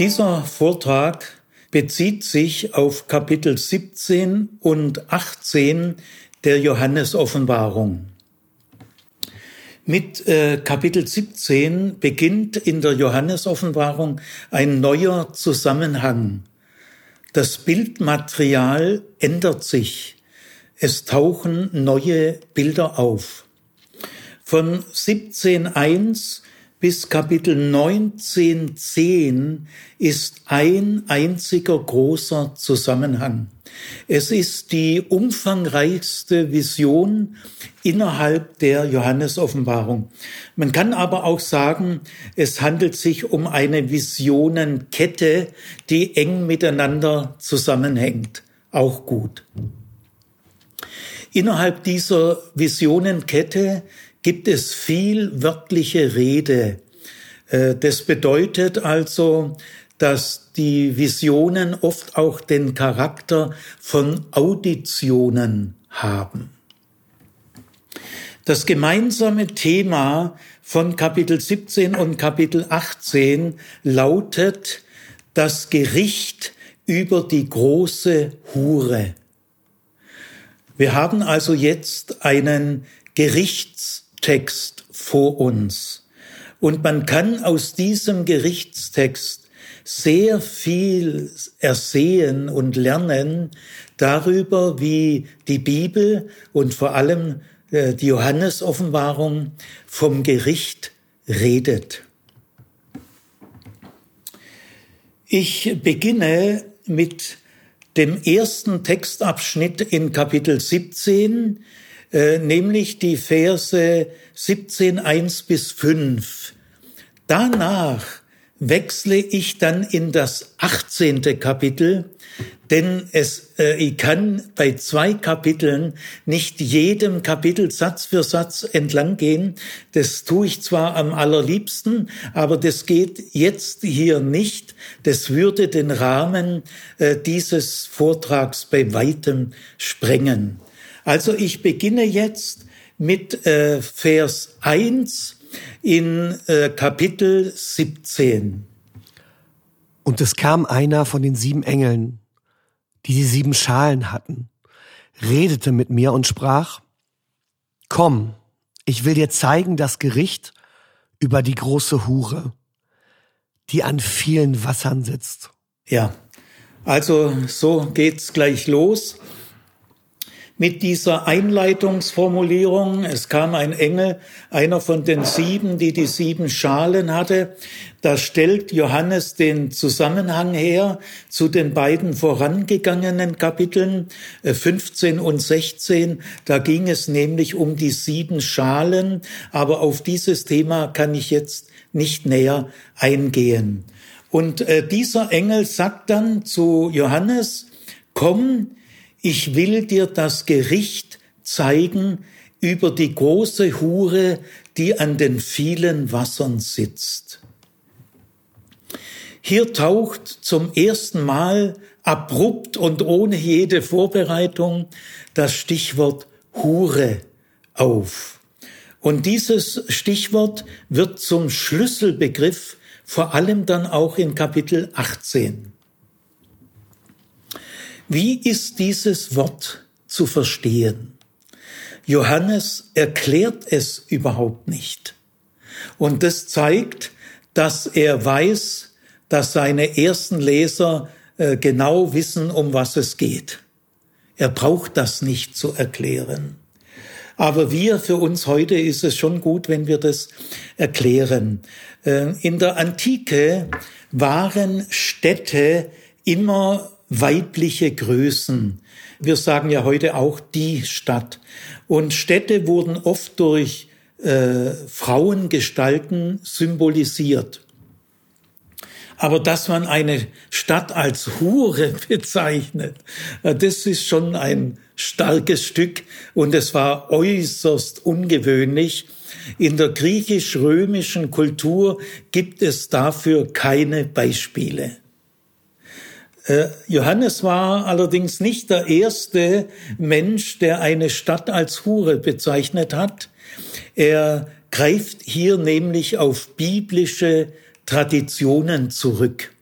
Dieser Vortrag bezieht sich auf Kapitel 17 und 18 der Johannesoffenbarung. Mit äh, Kapitel 17 beginnt in der Johannesoffenbarung ein neuer Zusammenhang. Das Bildmaterial ändert sich. Es tauchen neue Bilder auf. Von 17.1 bis Kapitel 19.10 ist ein einziger großer Zusammenhang. Es ist die umfangreichste Vision innerhalb der Johannesoffenbarung. Man kann aber auch sagen, es handelt sich um eine Visionenkette, die eng miteinander zusammenhängt. Auch gut. Innerhalb dieser Visionenkette gibt es viel wörtliche Rede. Äh, das bedeutet also, dass die Visionen oft auch den Charakter von Auditionen haben. Das gemeinsame Thema von Kapitel 17 und Kapitel 18 lautet das Gericht über die große Hure. Wir haben also jetzt einen Gerichtstext vor uns. Und man kann aus diesem Gerichtstext sehr viel ersehen und lernen darüber, wie die Bibel und vor allem äh, die Johannesoffenbarung vom Gericht redet. Ich beginne mit dem ersten Textabschnitt in Kapitel 17, äh, nämlich die Verse 17, 1 bis 5. Danach wechsle ich dann in das 18. Kapitel, denn es, äh, ich kann bei zwei Kapiteln nicht jedem Kapitel Satz für Satz entlang gehen. Das tue ich zwar am allerliebsten, aber das geht jetzt hier nicht. Das würde den Rahmen äh, dieses Vortrags bei weitem sprengen. Also ich beginne jetzt mit äh, Vers 1 in äh, Kapitel 17. Und es kam einer von den sieben Engeln, die die sieben Schalen hatten, redete mit mir und sprach, Komm, ich will dir zeigen das Gericht über die große Hure, die an vielen Wassern sitzt. Ja, also so geht's gleich los mit dieser Einleitungsformulierung. Es kam ein Engel, einer von den sieben, die die sieben Schalen hatte. Da stellt Johannes den Zusammenhang her zu den beiden vorangegangenen Kapiteln 15 äh, und 16. Da ging es nämlich um die sieben Schalen, aber auf dieses Thema kann ich jetzt nicht näher eingehen. Und äh, dieser Engel sagt dann zu Johannes, komm, ich will dir das Gericht zeigen über die große Hure, die an den vielen Wassern sitzt. Hier taucht zum ersten Mal abrupt und ohne jede Vorbereitung das Stichwort Hure auf. Und dieses Stichwort wird zum Schlüsselbegriff vor allem dann auch in Kapitel 18. Wie ist dieses Wort zu verstehen? Johannes erklärt es überhaupt nicht. Und das zeigt, dass er weiß, dass seine ersten Leser äh, genau wissen, um was es geht. Er braucht das nicht zu erklären. Aber wir, für uns heute ist es schon gut, wenn wir das erklären. Äh, in der Antike waren Städte immer weibliche Größen. Wir sagen ja heute auch die Stadt. Und Städte wurden oft durch äh, Frauengestalten symbolisiert. Aber dass man eine Stadt als Hure bezeichnet, äh, das ist schon ein starkes Stück und es war äußerst ungewöhnlich. In der griechisch-römischen Kultur gibt es dafür keine Beispiele. Äh, Johannes war allerdings nicht der erste Mensch, der eine Stadt als Hure bezeichnet hat. Er greift hier nämlich auf biblische Traditionen zurück.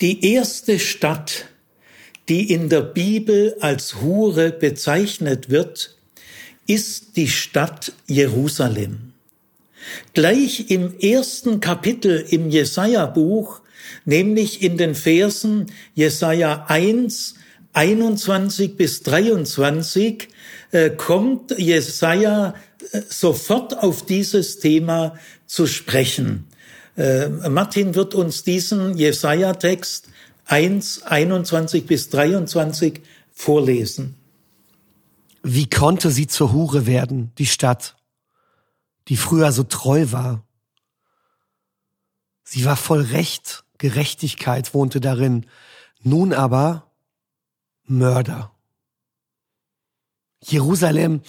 Die erste Stadt, die in der Bibel als Hure bezeichnet wird, ist die Stadt Jerusalem. Gleich im ersten Kapitel im Jesaja-Buch, nämlich in den Versen Jesaja 1, 21 bis 23, äh, kommt Jesaja äh, sofort auf dieses Thema zu sprechen. Äh, Martin wird uns diesen Jesaja-Text 1, 21 bis 23 vorlesen. Wie konnte sie zur Hure werden, die Stadt, die früher so treu war? Sie war voll Recht, Gerechtigkeit wohnte darin, nun aber Mörder. Jerusalem,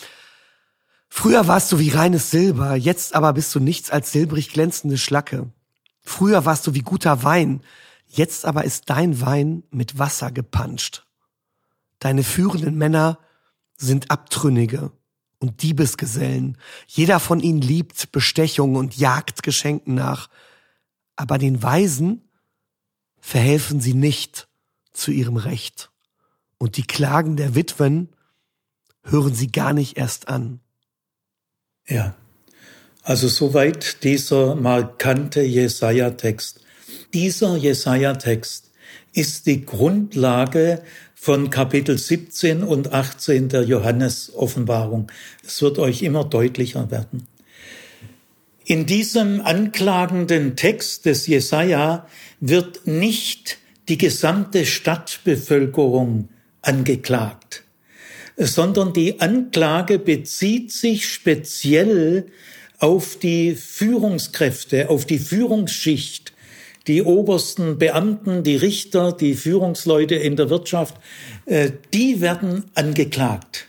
früher warst du wie reines Silber, jetzt aber bist du nichts als silbrig glänzende Schlacke. Früher warst du wie guter Wein, jetzt aber ist dein Wein mit Wasser gepanscht. Deine führenden Männer sind Abtrünnige und Diebesgesellen. Jeder von ihnen liebt Bestechung und jagt Geschenken nach. Aber den Weisen verhelfen sie nicht zu ihrem Recht. Und die Klagen der Witwen hören sie gar nicht erst an. Ja, also soweit dieser markante Jesaja-Text. Dieser Jesaja-Text ist die Grundlage von Kapitel 17 und 18 der Johannes-Offenbarung. Es wird euch immer deutlicher werden. In diesem anklagenden Text des Jesaja wird nicht die gesamte Stadtbevölkerung angeklagt, sondern die Anklage bezieht sich speziell auf die Führungskräfte, auf die Führungsschicht die obersten Beamten, die Richter, die Führungsleute in der Wirtschaft, äh, die werden angeklagt.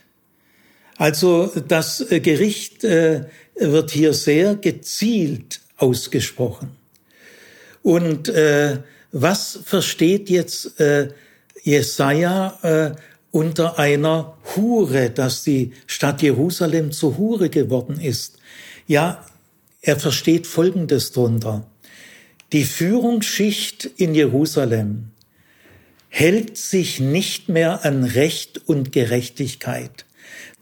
Also das Gericht äh, wird hier sehr gezielt ausgesprochen. Und was versteht jetzt Jesaja unter einer Hure, dass die Stadt Jerusalem zur Hure geworden ist? Ja, er versteht Folgendes drunter. Die Führungsschicht in Jerusalem hält sich nicht mehr an Recht und Gerechtigkeit.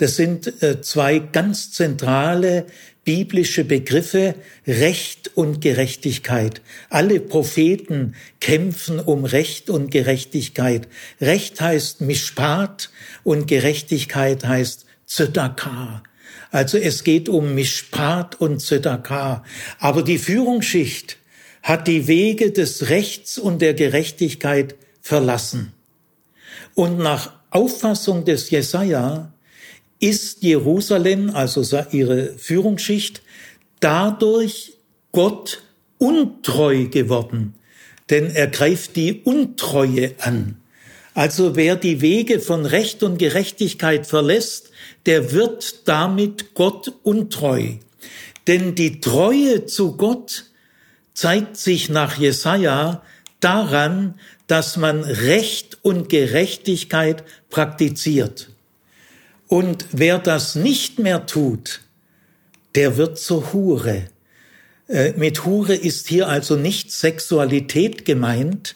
Das sind äh, zwei ganz zentrale biblische Begriffe, Recht und Gerechtigkeit. Alle Propheten kämpfen um Recht und Gerechtigkeit. Recht heißt Mishpat und Gerechtigkeit heißt Zedakah. Also es geht um Mishpat und Zedakah. Aber die Führungsschicht hat die Wege des Rechts und der Gerechtigkeit verlassen. Und nach Auffassung des Jesaja ist Jerusalem, also ihre Führungsschicht, dadurch Gott untreu geworden, denn er greift die Untreue an. Also wer die Wege von Recht und Gerechtigkeit verlässt, der wird damit Gott untreu. Denn die Treue zu Gott zeigt sich nach Jesaja daran, dass man Recht und Gerechtigkeit praktiziert. Und wer das nicht mehr tut, der wird zur Hure. Äh, mit Hure ist hier also nicht Sexualität gemeint,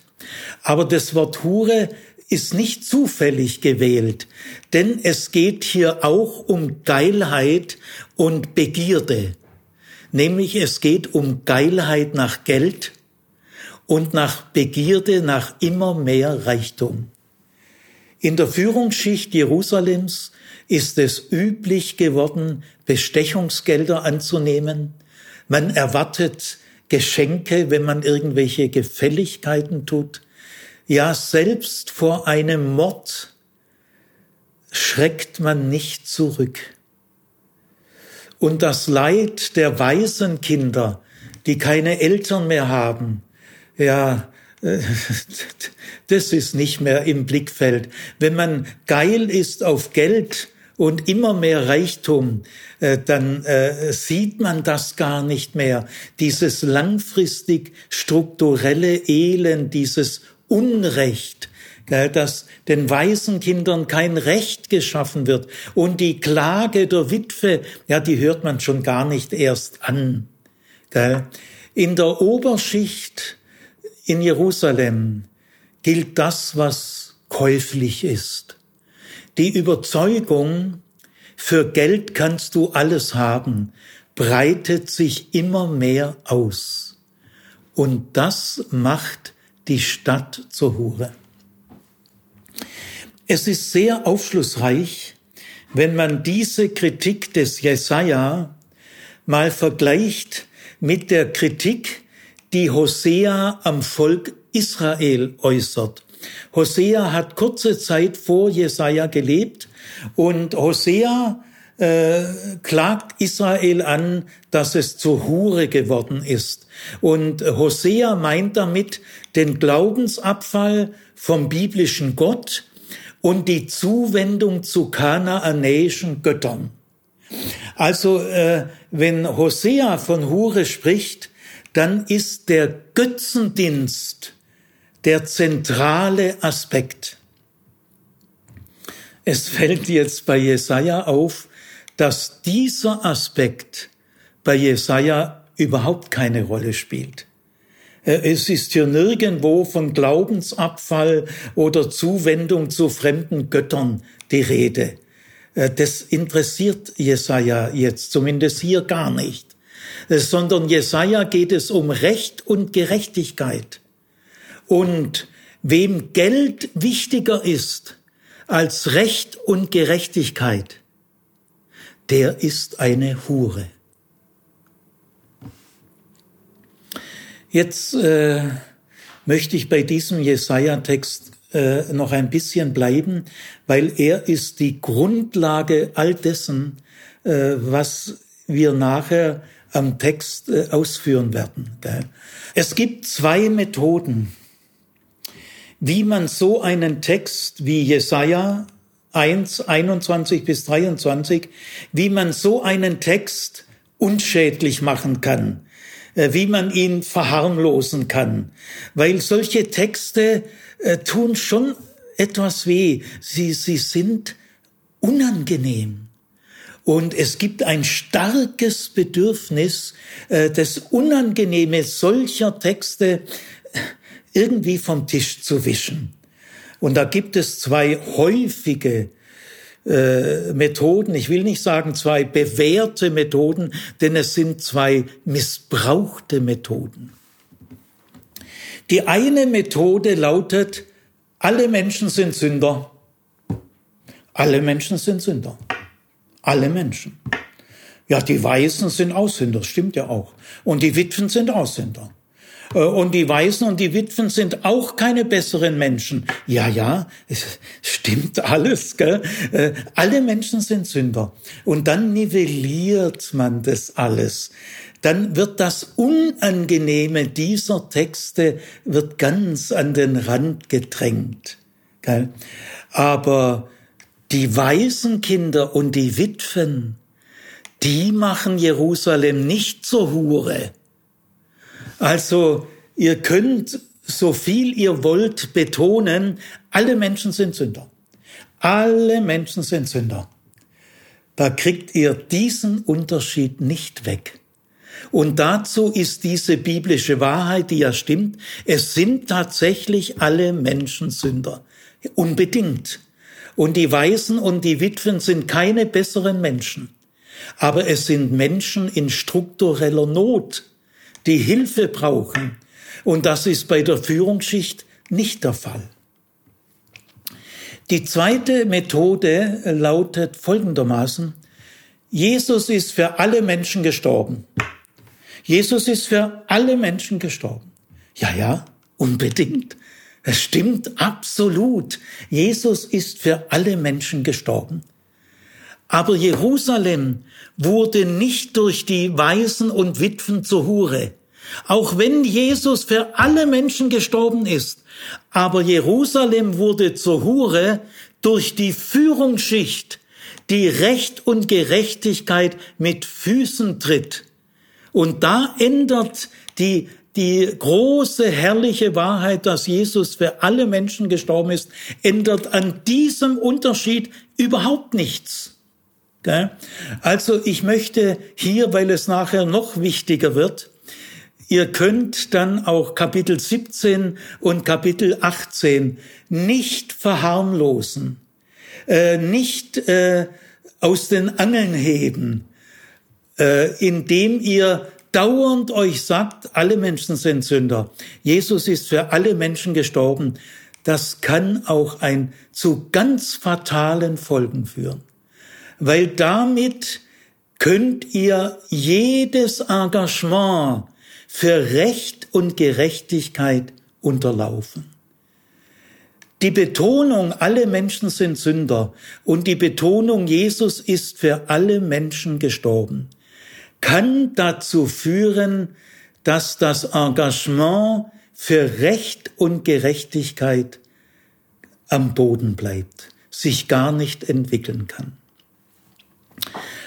aber das Wort Hure ist nicht zufällig gewählt, denn es geht hier auch um Geilheit und Begierde nämlich es geht um Geilheit nach Geld und nach Begierde nach immer mehr Reichtum. In der Führungsschicht Jerusalems ist es üblich geworden, Bestechungsgelder anzunehmen. Man erwartet Geschenke, wenn man irgendwelche Gefälligkeiten tut. Ja, selbst vor einem Mord schreckt man nicht zurück und das Leid der Waisenkinder, die keine Eltern mehr haben, ja, das ist nicht mehr im Blickfeld. Wenn man geil ist auf Geld und immer mehr Reichtum, äh, dann äh, sieht man das gar nicht mehr. Dieses langfristig strukturelle Elend, dieses Unrecht, dass den Waisenkindern kein Recht geschaffen wird. Und die Klage der Witwe, ja, die hört man schon gar nicht erst an. In der Oberschicht in Jerusalem gilt das, was käuflich ist. Die Überzeugung, für Geld kannst du alles haben, breitet sich immer mehr aus. Und das macht die Stadt zur Hure. Es ist sehr aufschlussreich, wenn man diese Kritik des Jesaja mal vergleicht mit der Kritik, die Hosea am Volk Israel äußert. Hosea hat kurze Zeit vor Jesaja gelebt und Hosea äh, klagt Israel an, dass es zur Hure geworden ist. Und Hosea meint damit den Glaubensabfall vom biblischen Gott und die Zuwendung zu kanaanäischen Göttern. Also äh, wenn Hosea von Hure spricht, dann ist der Götzendienst der zentrale Aspekt. Es fällt jetzt bei Jesaja auf, dass dieser Aspekt bei Jesaja überhaupt keine Rolle spielt. Äh, es ist hier nirgendwo von Glaubensabfall oder Zuwendung zu fremden Göttern die Rede. Äh, das interessiert Jesaja jetzt zumindest hier gar nicht. Äh, sondern Jesaja geht es um Recht und Gerechtigkeit. Und wem Geld wichtiger ist als Recht und Gerechtigkeit, der ist eine Hure. Jetzt äh, möchte ich bei diesem Jesaja-Text äh, noch ein bisschen bleiben, weil er ist die Grundlage all dessen, äh, was wir nachher am Text äh, ausführen werden. Es gibt zwei Methoden, wie man so einen Text wie Jesaja 1, 21 bis 23, wie man so einen Text unschädlich machen kann, äh, wie man ihn verharmlosen kann. Weil solche Texte äh, tun schon etwas weh. Sie, sie sind unangenehm. Und es gibt ein starkes Bedürfnis, äh, das Unangenehme solcher Texte irgendwie vom Tisch zu wischen. Und da gibt es zwei häufige äh, Methoden, ich will nicht sagen zwei bewährte Methoden, denn es sind zwei missbrauchte Methoden. Die eine Methode lautet, alle Menschen sind Sünder. Alle Menschen sind Sünder. Alle Menschen. Ja, die Weißen sind Aussünder, stimmt ja auch. Und die Witwen sind Aussünder. Äh, und die Waisen und die Witwen sind auch keine besseren Menschen. Ja, ja, es stimmt alles. Gell? Äh, alle Menschen sind Sünder. Und dann nivelliert man das alles. Dann wird das Unangenehme dieser Texte wird ganz an den Rand gedrängt. Gell? Aber die Waisenkinder und die Witwen, die machen Jerusalem nicht zur Hure also ihr könnt so viel ihr wollt betonen, alle Menschen sind Sünder. Alle Menschen sind Sünder. Da kriegt ihr diesen Unterschied nicht weg. Und dazu ist diese biblische Wahrheit, die ja stimmt, es sind tatsächlich alle Menschen Sünder. Unbedingt. Und die Waisen und die Witwen sind keine besseren Menschen. Aber es sind Menschen in struktureller Not die Hilfe brauchen. Und das ist bei der Führungsschicht nicht der Fall. Die zweite Methode lautet folgendermaßen, Jesus ist für alle Menschen gestorben. Jesus ist für alle Menschen gestorben. Ja, ja, unbedingt. Es stimmt absolut. Jesus ist für alle Menschen gestorben. Aber Jerusalem wurde nicht durch die Waisen und Witwen zur Hure. Auch wenn Jesus für alle Menschen gestorben ist. Aber Jerusalem wurde zur Hure durch die Führungsschicht, die Recht und Gerechtigkeit mit Füßen tritt. Und da ändert die die große, herrliche Wahrheit, dass Jesus für alle Menschen gestorben ist, ändert an diesem Unterschied überhaupt nichts. Also ich möchte hier, weil es nachher noch wichtiger wird, ihr könnt dann auch Kapitel 17 und Kapitel 18 nicht verharmlosen, äh, nicht äh, aus den Angeln heben, äh, indem ihr dauernd euch sagt, alle Menschen sind Sünder. Jesus ist für alle Menschen gestorben. Das kann auch ein zu ganz fatalen Folgen führen, weil damit könnt ihr jedes Engagement für Recht und Gerechtigkeit unterlaufen. Die Betonung, alle Menschen sind Sünder und die Betonung, Jesus ist für alle Menschen gestorben, kann dazu führen, dass das Engagement für Recht und Gerechtigkeit am Boden bleibt, sich gar nicht entwickeln kann.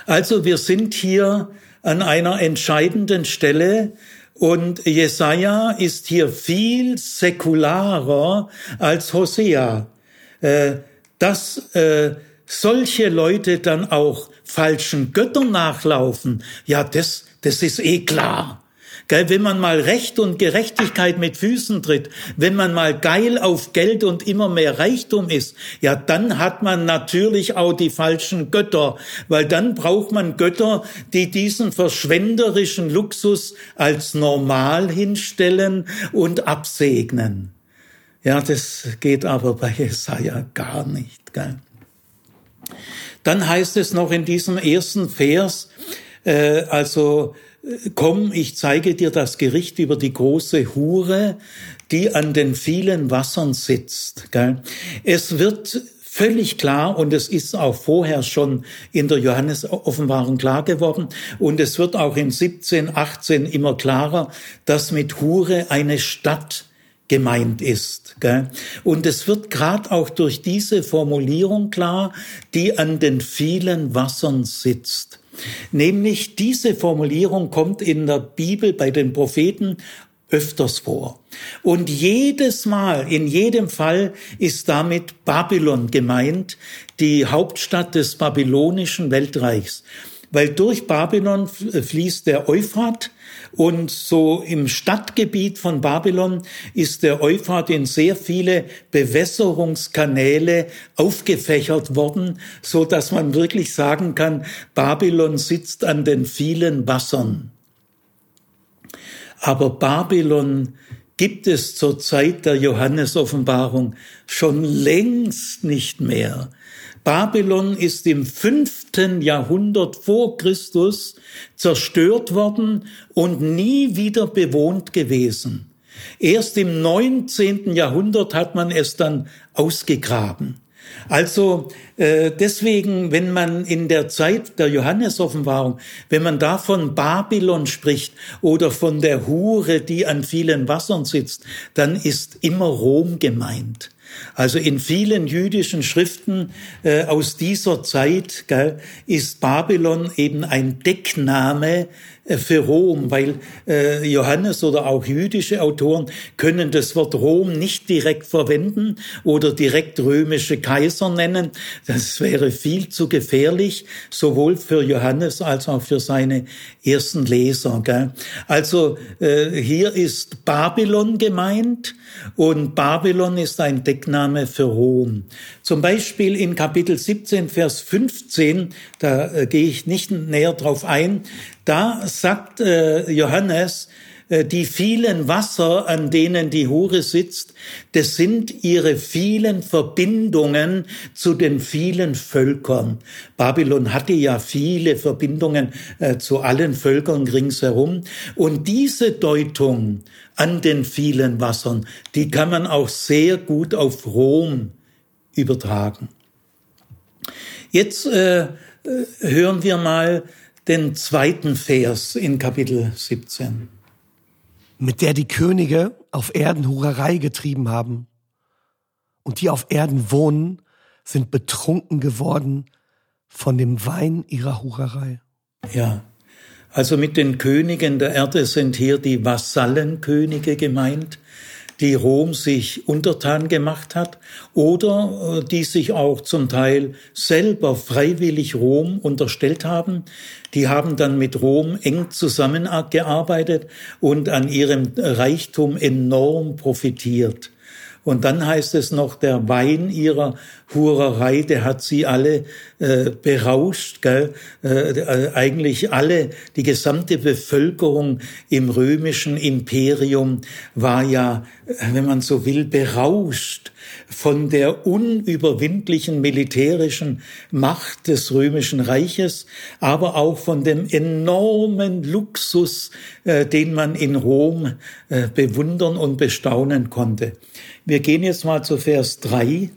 Also wir sind hier an einer entscheidenden Stelle und Jesaja ist hier viel säkularer als Hosea. Äh, dass äh, solche Leute dann auch falschen Göttern nachlaufen, ja, das, das ist eh klar. Gell, wenn man mal Recht und Gerechtigkeit mit Füßen tritt, wenn man mal geil auf Geld und immer mehr Reichtum ist, ja, dann hat man natürlich auch die falschen Götter, weil dann braucht man Götter, die diesen verschwenderischen Luxus als normal hinstellen und absegnen. Ja, das geht aber bei Jesaja gar nicht. Gell? Dann heißt es noch in diesem ersten Vers, äh, also komm, ich zeige dir das Gericht über die große Hure, die an den vielen Wassern sitzt. Es wird völlig klar und es ist auch vorher schon in der Johannes-Offenbarung klar geworden und es wird auch in 17, 18 immer klarer, dass mit Hure eine Stadt gemeint ist. Und es wird gerade auch durch diese Formulierung klar, die an den vielen Wassern sitzt. Nämlich diese Formulierung kommt in der Bibel bei den Propheten öfters vor. Und jedes Mal, in jedem Fall ist damit Babylon gemeint, die Hauptstadt des babylonischen Weltreichs. Weil durch Babylon fließt der Euphrat, und so im Stadtgebiet von Babylon ist der Euphrat in sehr viele Bewässerungskanäle aufgefächert worden, so dass man wirklich sagen kann, Babylon sitzt an den vielen Wassern. Aber Babylon gibt es zur Zeit der Johannesoffenbarung schon längst nicht mehr. Babylon ist im fünften Jahrhundert vor Christus zerstört worden und nie wieder bewohnt gewesen. Erst im neunzehnten Jahrhundert hat man es dann ausgegraben. Also äh, deswegen, wenn man in der Zeit der Johannesoffenbarung, wenn man da von Babylon spricht oder von der Hure, die an vielen Wassern sitzt, dann ist immer Rom gemeint. Also in vielen jüdischen Schriften äh, aus dieser Zeit gell, ist Babylon eben ein Deckname für Rom, weil äh, Johannes oder auch jüdische Autoren können das Wort Rom nicht direkt verwenden oder direkt römische Kaiser nennen. Das wäre viel zu gefährlich, sowohl für Johannes als auch für seine ersten Leser. Gell? Also äh, hier ist Babylon gemeint und Babylon ist ein Deckname für Rom. Zum Beispiel in Kapitel 17, Vers 15, da äh, gehe ich nicht näher drauf ein, da sagt äh, Johannes, äh, die vielen Wasser, an denen die Hure sitzt, das sind ihre vielen Verbindungen zu den vielen Völkern. Babylon hatte ja viele Verbindungen äh, zu allen Völkern ringsherum. Und diese Deutung an den vielen Wassern, die kann man auch sehr gut auf Rom übertragen. Jetzt äh, äh hören wir mal den zweiten Vers in Kapitel 17. Mit der die Könige auf Erden Hurerei getrieben haben und die auf Erden wohnen, sind betrunken geworden von dem Wein ihrer Hurerei. Ja, also mit den Königen der Erde sind hier die Vasallenkönige gemeint, die Rom sich untertan gemacht hat oder äh, die sich auch zum Teil selber freiwillig Rom unterstellt haben. Die haben dann mit Rom eng zusammengearbeitet und an ihrem Reichtum enorm profitiert. Und dann heißt es noch, der Wein ihrer Hurerei, der hat sie alle äh, berauscht, gell? Äh, eigentlich alle, die gesamte Bevölkerung im römischen Imperium war ja, wenn man so will, berauscht von der unüberwindlichen militärischen Macht des römischen Reiches, aber auch von dem enormen Luxus, äh, den man in Rom äh, bewundern und bestaunen konnte. Wir gehen jetzt mal zu Vers 3.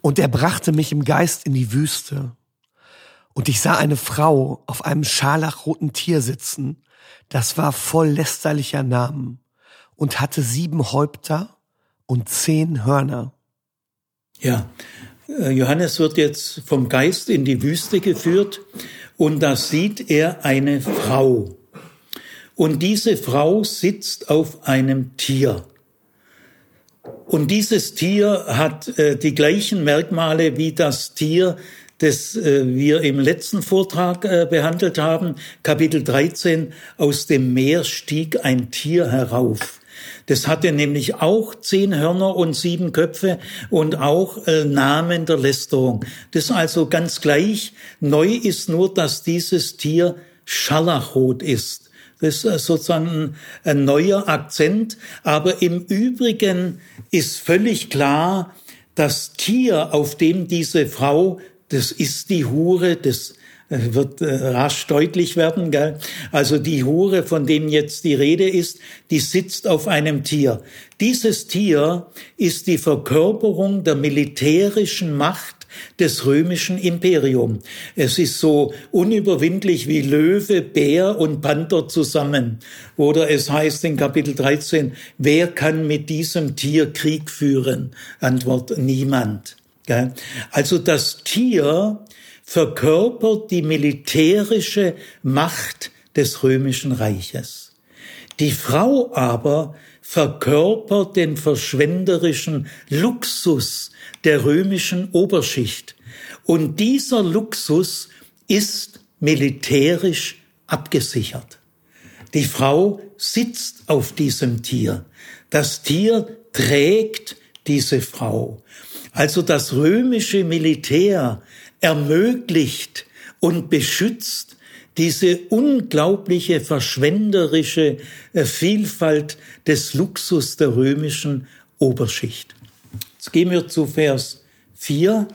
Und er brachte mich im Geist in die Wüste. Und ich sah eine Frau auf einem scharlachroten Tier sitzen, das war voll lästerlicher Namen und hatte sieben Häupter und zehn Hörner. Ja, äh, Johannes wird jetzt vom Geist in die Wüste geführt und da sieht er eine Frau. Und diese Frau sitzt auf einem Tier. Und dieses Tier hat äh, die gleichen Merkmale wie das Tier, das äh, wir im letzten Vortrag äh, behandelt haben. Kapitel 13, aus dem Meer stieg ein Tier herauf. Das hatte nämlich auch zehn Hörner und sieben Köpfe und auch äh, Namen der Lästerung. Das ist also ganz gleich. Neu ist nur, dass dieses Tier Scharlachrot ist. Das ist sozusagen ein neuer Akzent. Aber im Übrigen ist völlig klar, das Tier, auf dem diese Frau, das ist die Hure, das äh, wird äh, rasch deutlich werden. Gell? Also die Hure, von dem jetzt die Rede ist, die sitzt auf einem Tier. Dieses Tier ist die Verkörperung der militärischen Macht des römischen Imperium. Es ist so unüberwindlich wie Löwe, Bär und Panther zusammen. Oder es heißt in Kapitel 13, wer kann mit diesem Tier Krieg führen? Antwort niemand. Also das Tier verkörpert die militärische Macht des römischen Reiches. Die Frau aber verkörpert den verschwenderischen Luxus der römischen Oberschicht. Und dieser Luxus ist militärisch abgesichert. Die Frau sitzt auf diesem Tier. Das Tier trägt diese Frau. Also das römische Militär ermöglicht und beschützt diese unglaubliche verschwenderische äh, Vielfalt des Luxus der römischen Oberschicht. Jetzt gehen wir zu Vers 4.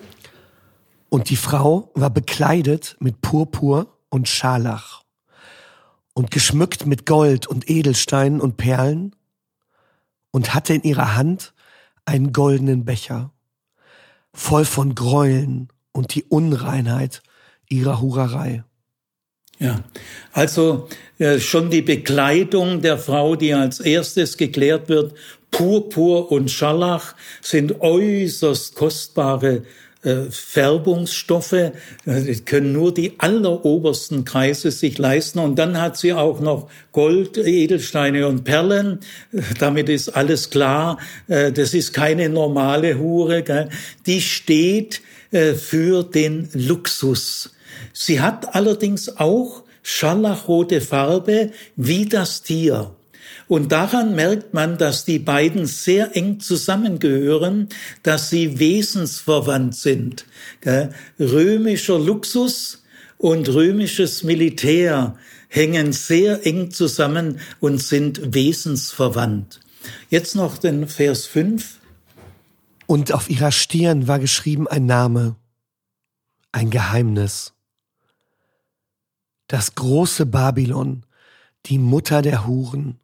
Und die Frau war bekleidet mit Purpur und Scharlach und geschmückt mit Gold und Edelsteinen und Perlen und hatte in ihrer Hand einen goldenen Becher, voll von Gräueln und die Unreinheit ihrer Hurerei. Ja, also äh, schon die Bekleidung der Frau, die als erstes geklärt wird, Purpur und Scharlach sind äußerst kostbare äh, Färbungsstoffe, äh, können nur die allerobersten Kreise sich leisten. Und dann hat sie auch noch Gold, Edelsteine und Perlen. Damit ist alles klar. Äh, das ist keine normale Hure. Gell? Die steht äh, für den Luxus. Sie hat allerdings auch scharlachrote Farbe wie das Tier. Und daran merkt man, dass die beiden sehr eng zusammengehören, dass sie wesensverwandt sind. Römischer Luxus und römisches Militär hängen sehr eng zusammen und sind wesensverwandt. Jetzt noch den Vers 5. Und auf ihrer Stirn war geschrieben ein Name, ein Geheimnis. Das große Babylon, die Mutter der Huren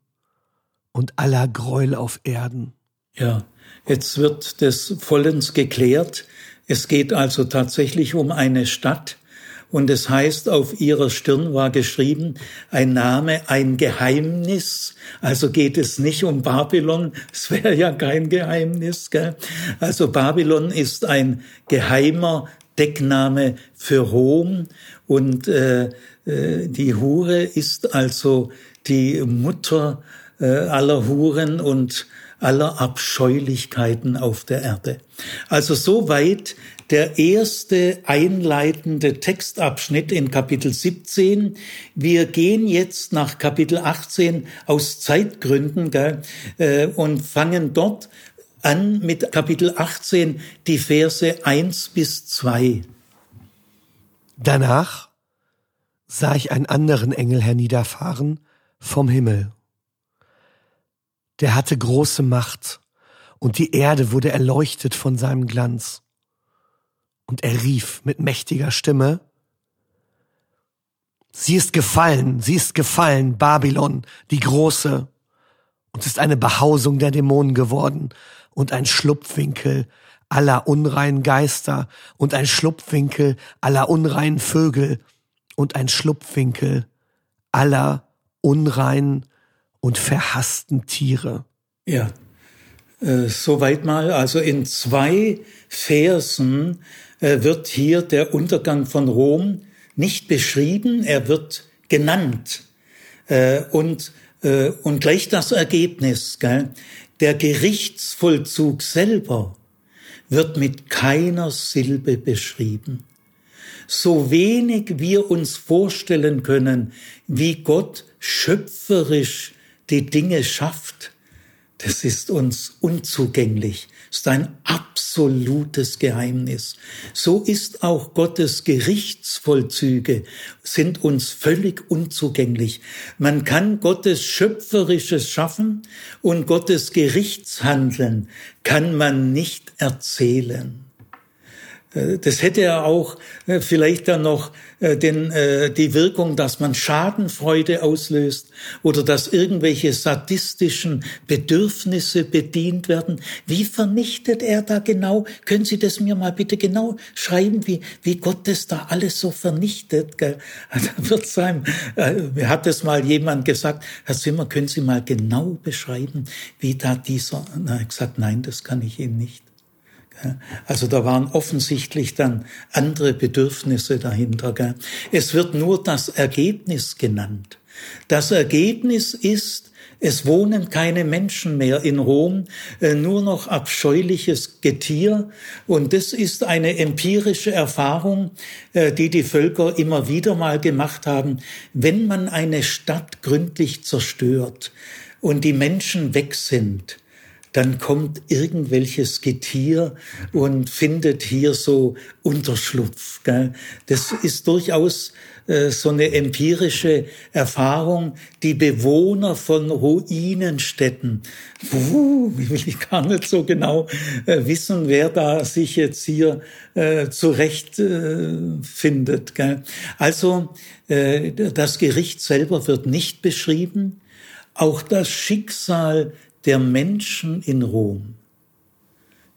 und aller Gräuel auf Erden. Ja, jetzt wird das vollends geklärt. Es geht also tatsächlich um eine Stadt, und es heißt, auf ihrer Stirn war geschrieben, ein Name, ein Geheimnis. Also geht es nicht um Babylon, es wäre ja kein Geheimnis. Gell? Also Babylon ist ein geheimer Deckname für Rom und äh, äh die Hure ist also die Mutter äh, aller Huren und aller Abscheulichkeiten auf der Erde. Also soweit der erste einleitende Textabschnitt in Kapitel 17. Wir gehen jetzt nach Kapitel 18 aus Zeitgründen gell, äh, und fangen dort an mit Kapitel 18, die Verse 1 bis 2. Danach sah ich einen anderen Engel herniederfahren vom Himmel. Der hatte große Macht, und die Erde wurde erleuchtet von seinem Glanz. Und er rief mit mächtiger Stimme, Sie ist gefallen, sie ist gefallen, Babylon, die große, und ist eine Behausung der Dämonen geworden und ein Schlupfwinkel aller unreinen Geister und ein Schlupfwinkel aller unreinen Vögel und ein Schlupfwinkel aller unreinen und verhassten Tiere. Ja, äh, soweit mal. Also in zwei Versen äh, wird hier der Untergang von Rom nicht beschrieben, er wird genannt. Äh, und, äh, und gleich das Ergebnis, gell? Der Gerichtsvollzug selber wird mit keiner Silbe beschrieben. So wenig wir uns vorstellen können, wie Gott schöpferisch die Dinge schafft, das ist uns unzugänglich, ist ein absolutes Geheimnis. So ist auch Gottes Gerichtsvollzüge, sind uns völlig unzugänglich. Man kann Gottes Schöpferisches schaffen und Gottes Gerichtshandeln kann man nicht erzählen. Äh, das hätte ja auch äh, vielleicht dann noch äh, den, die Wirkung, dass man Schadenfreude auslöst oder dass irgendwelche sadistischen Bedürfnisse bedient werden. Wie vernichtet er da genau? Können Sie das mir mal bitte genau schreiben, wie, wie Gott das da alles so vernichtet? Da wird sein, mir hat das mal jemand gesagt, Herr Zimmer, können Sie mal genau beschreiben, wie da dieser, na, gesagt, nein, das kann ich Ihnen nicht. Also da waren offensichtlich dann andere Bedürfnisse dahinter. Es wird nur das Ergebnis genannt. Das Ergebnis ist, es wohnen keine Menschen mehr in Rom, äh, nur noch abscheuliches Getier. Und das ist eine empirische Erfahrung, äh, die die Völker immer wieder mal gemacht haben. Wenn man eine Stadt gründlich zerstört und die Menschen weg sind, dann kommt irgendwelches Getier und findet hier so Unterschlupf. Gell? Das ist durchaus äh, so eine empirische Erfahrung. Die Bewohner von Ruinenstädten, puh, will ich gar nicht so genau äh, wissen, wer da sich jetzt hier äh, zurecht äh? Also äh, das Gericht selber wird nicht beschrieben. Auch das Schicksal der Menschen in Rom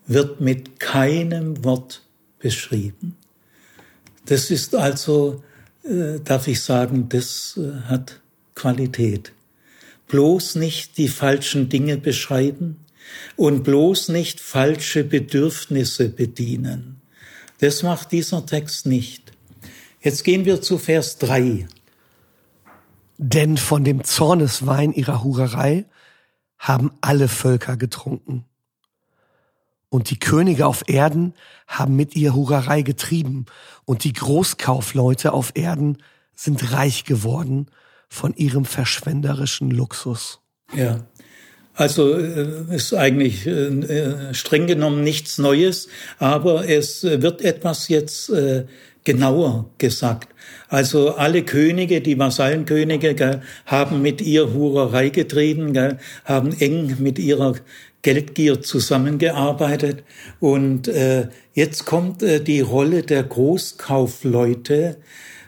wird mit keinem Wort beschrieben. Das ist also, äh, darf ich sagen, das äh, hat Qualität. Bloß nicht die falschen Dinge beschreiben und bloß nicht falsche Bedürfnisse bedienen. Das macht dieser Text nicht. Jetzt gehen wir zu Vers 3. Denn von dem Zorneswein ihrer Hurerei haben alle Völker getrunken. Und die Könige auf Erden haben mit ihr Hurerei getrieben, und die Großkaufleute auf Erden sind reich geworden von ihrem verschwenderischen Luxus. Ja. Also äh, ist eigentlich äh, äh, streng genommen nichts Neues, aber es wird etwas jetzt genauer gesagt. Also alle Könige, die Vasallenkönige, gell, haben mit ihr Hurerei getrieben, gell, haben eng mit ihrer Geldgier zusammengearbeitet. Und äh, jetzt kommt äh, die Rolle der Großkaufleute.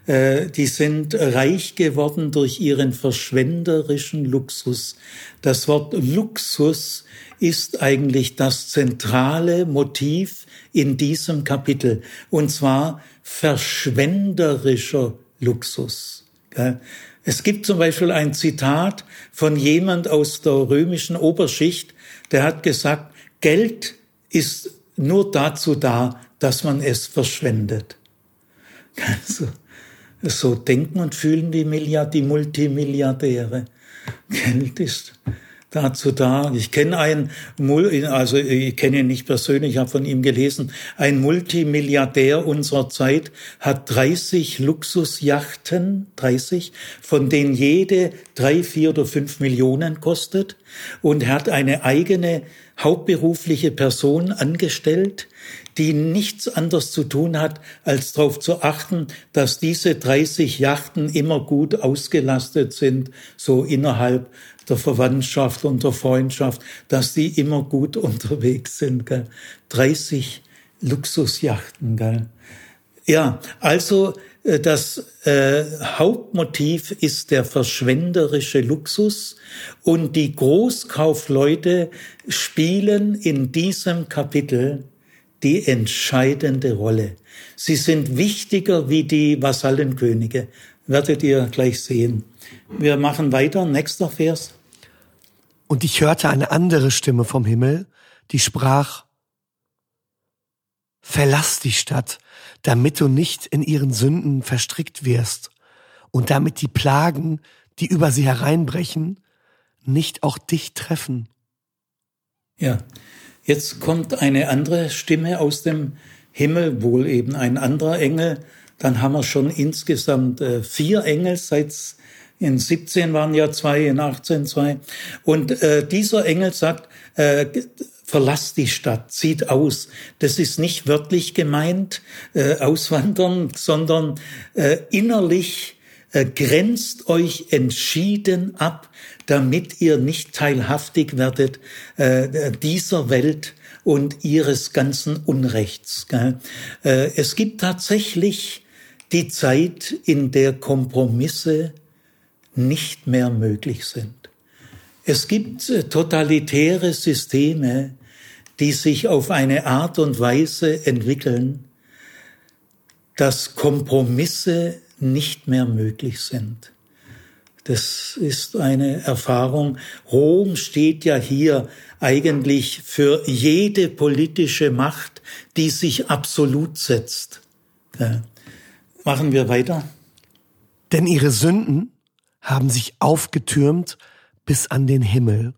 Äh, die sind reich geworden durch ihren verschwenderischen Luxus. Das Wort Luxus ist eigentlich das zentrale Motiv in diesem Kapitel. Und zwar verschwenderischer Luxus. Es gibt zum Beispiel ein Zitat von jemand aus der römischen Oberschicht, der hat gesagt, Geld ist nur dazu da, dass man es verschwendet. Also, so denken und fühlen die, Milliard, die Multimilliardäre. Geld ist dazu da. Ich kenne einen, also ich kenne ihn nicht persönlich, ich habe von ihm gelesen, ein Multimilliardär unserer Zeit hat 30 Luxusjachten, 30, von denen jede drei, vier oder fünf Millionen kostet und hat eine eigene hauptberufliche Person angestellt, die nichts anderes zu tun hat, als darauf zu achten, dass diese 30 Yachten immer gut ausgelastet sind, so innerhalb der Verwandtschaft und der Freundschaft, dass die immer gut unterwegs sind. Gell? 30 Luxusjachten. Gell? Ja, also äh, das äh, Hauptmotiv ist der verschwenderische Luxus und die Großkaufleute spielen in diesem Kapitel die entscheidende Rolle. Sie sind wichtiger wie die Vasallenkönige, werdet ihr gleich sehen. Wir machen weiter, nächster Vers. Und ich hörte eine andere Stimme vom Himmel, die sprach, Verlass die Stadt, damit du nicht in ihren Sünden verstrickt wirst und damit die Plagen, die über sie hereinbrechen, nicht auch dich treffen. Ja, Jetzt kommt eine andere Stimme aus dem Himmel, wohl eben ein anderer Engel. Dann haben wir schon insgesamt äh, vier Engel, seit in 17 waren ja zwei, in 18 zwei. Und äh, dieser Engel sagt, äh, verlasst die Stadt, zieht aus. Das ist nicht wörtlich gemeint, äh, auswandern, sondern äh, innerlich äh, grenzt euch entschieden ab damit ihr nicht teilhaftig werdet äh, dieser Welt und ihres ganzen Unrechts. Gell? Äh, es gibt tatsächlich die Zeit, in der Kompromisse nicht mehr möglich sind. Es gibt äh, totalitäre Systeme, die sich auf eine Art und Weise entwickeln, dass Kompromisse nicht mehr möglich sind. Das ist eine Erfahrung. Rom steht ja hier eigentlich für jede politische Macht, die sich absolut setzt. Ja. Machen wir weiter. Denn ihre Sünden haben sich aufgetürmt bis an den Himmel.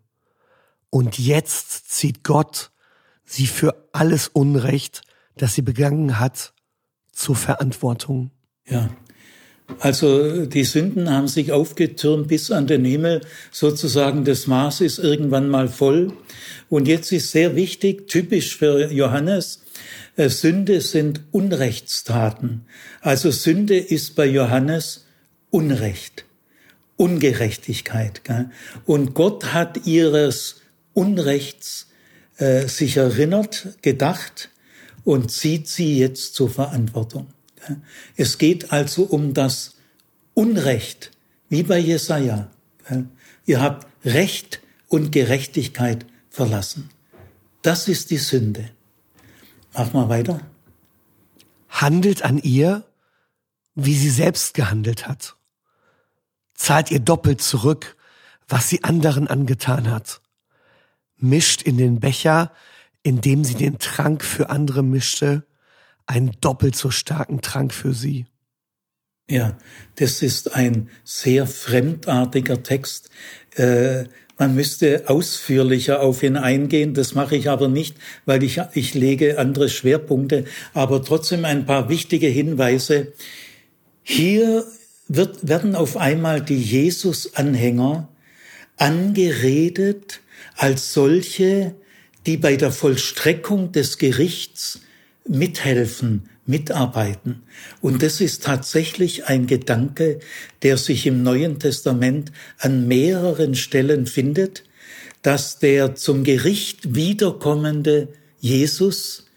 Und jetzt zieht Gott sie für alles Unrecht, das sie begangen hat, zur Verantwortung. Ja, also die Sünden haben sich aufgetürmt bis an den Himmel, sozusagen das Maß ist irgendwann mal voll. Und jetzt ist sehr wichtig, typisch für Johannes, Sünde sind Unrechtstaten. Also Sünde ist bei Johannes Unrecht, Ungerechtigkeit. Und Gott hat ihres Unrechts äh, sich erinnert, gedacht und zieht sie jetzt zur Verantwortung. Es geht also um das Unrecht, wie bei Jesaja. Ihr habt Recht und Gerechtigkeit verlassen. Das ist die Sünde. Mach mal weiter. Handelt an ihr, wie sie selbst gehandelt hat. Zahlt ihr doppelt zurück, was sie anderen angetan hat. Mischt in den Becher, in dem sie den Trank für andere mischte, einen doppelt so starken Trank für sie. Ja, das ist ein sehr fremdartiger Text. Äh, man müsste ausführlicher auf ihn eingehen. Das mache ich aber nicht, weil ich, ich lege andere Schwerpunkte. Aber trotzdem ein paar wichtige Hinweise. Hier wird, werden auf einmal die Jesus-Anhänger angeredet als solche, die bei der Vollstreckung des Gerichts mithelfen, mitarbeiten. Und das ist tatsächlich ein Gedanke, der sich im Neuen Testament an mehreren Stellen findet, dass der zum Gericht wiederkommende Jesus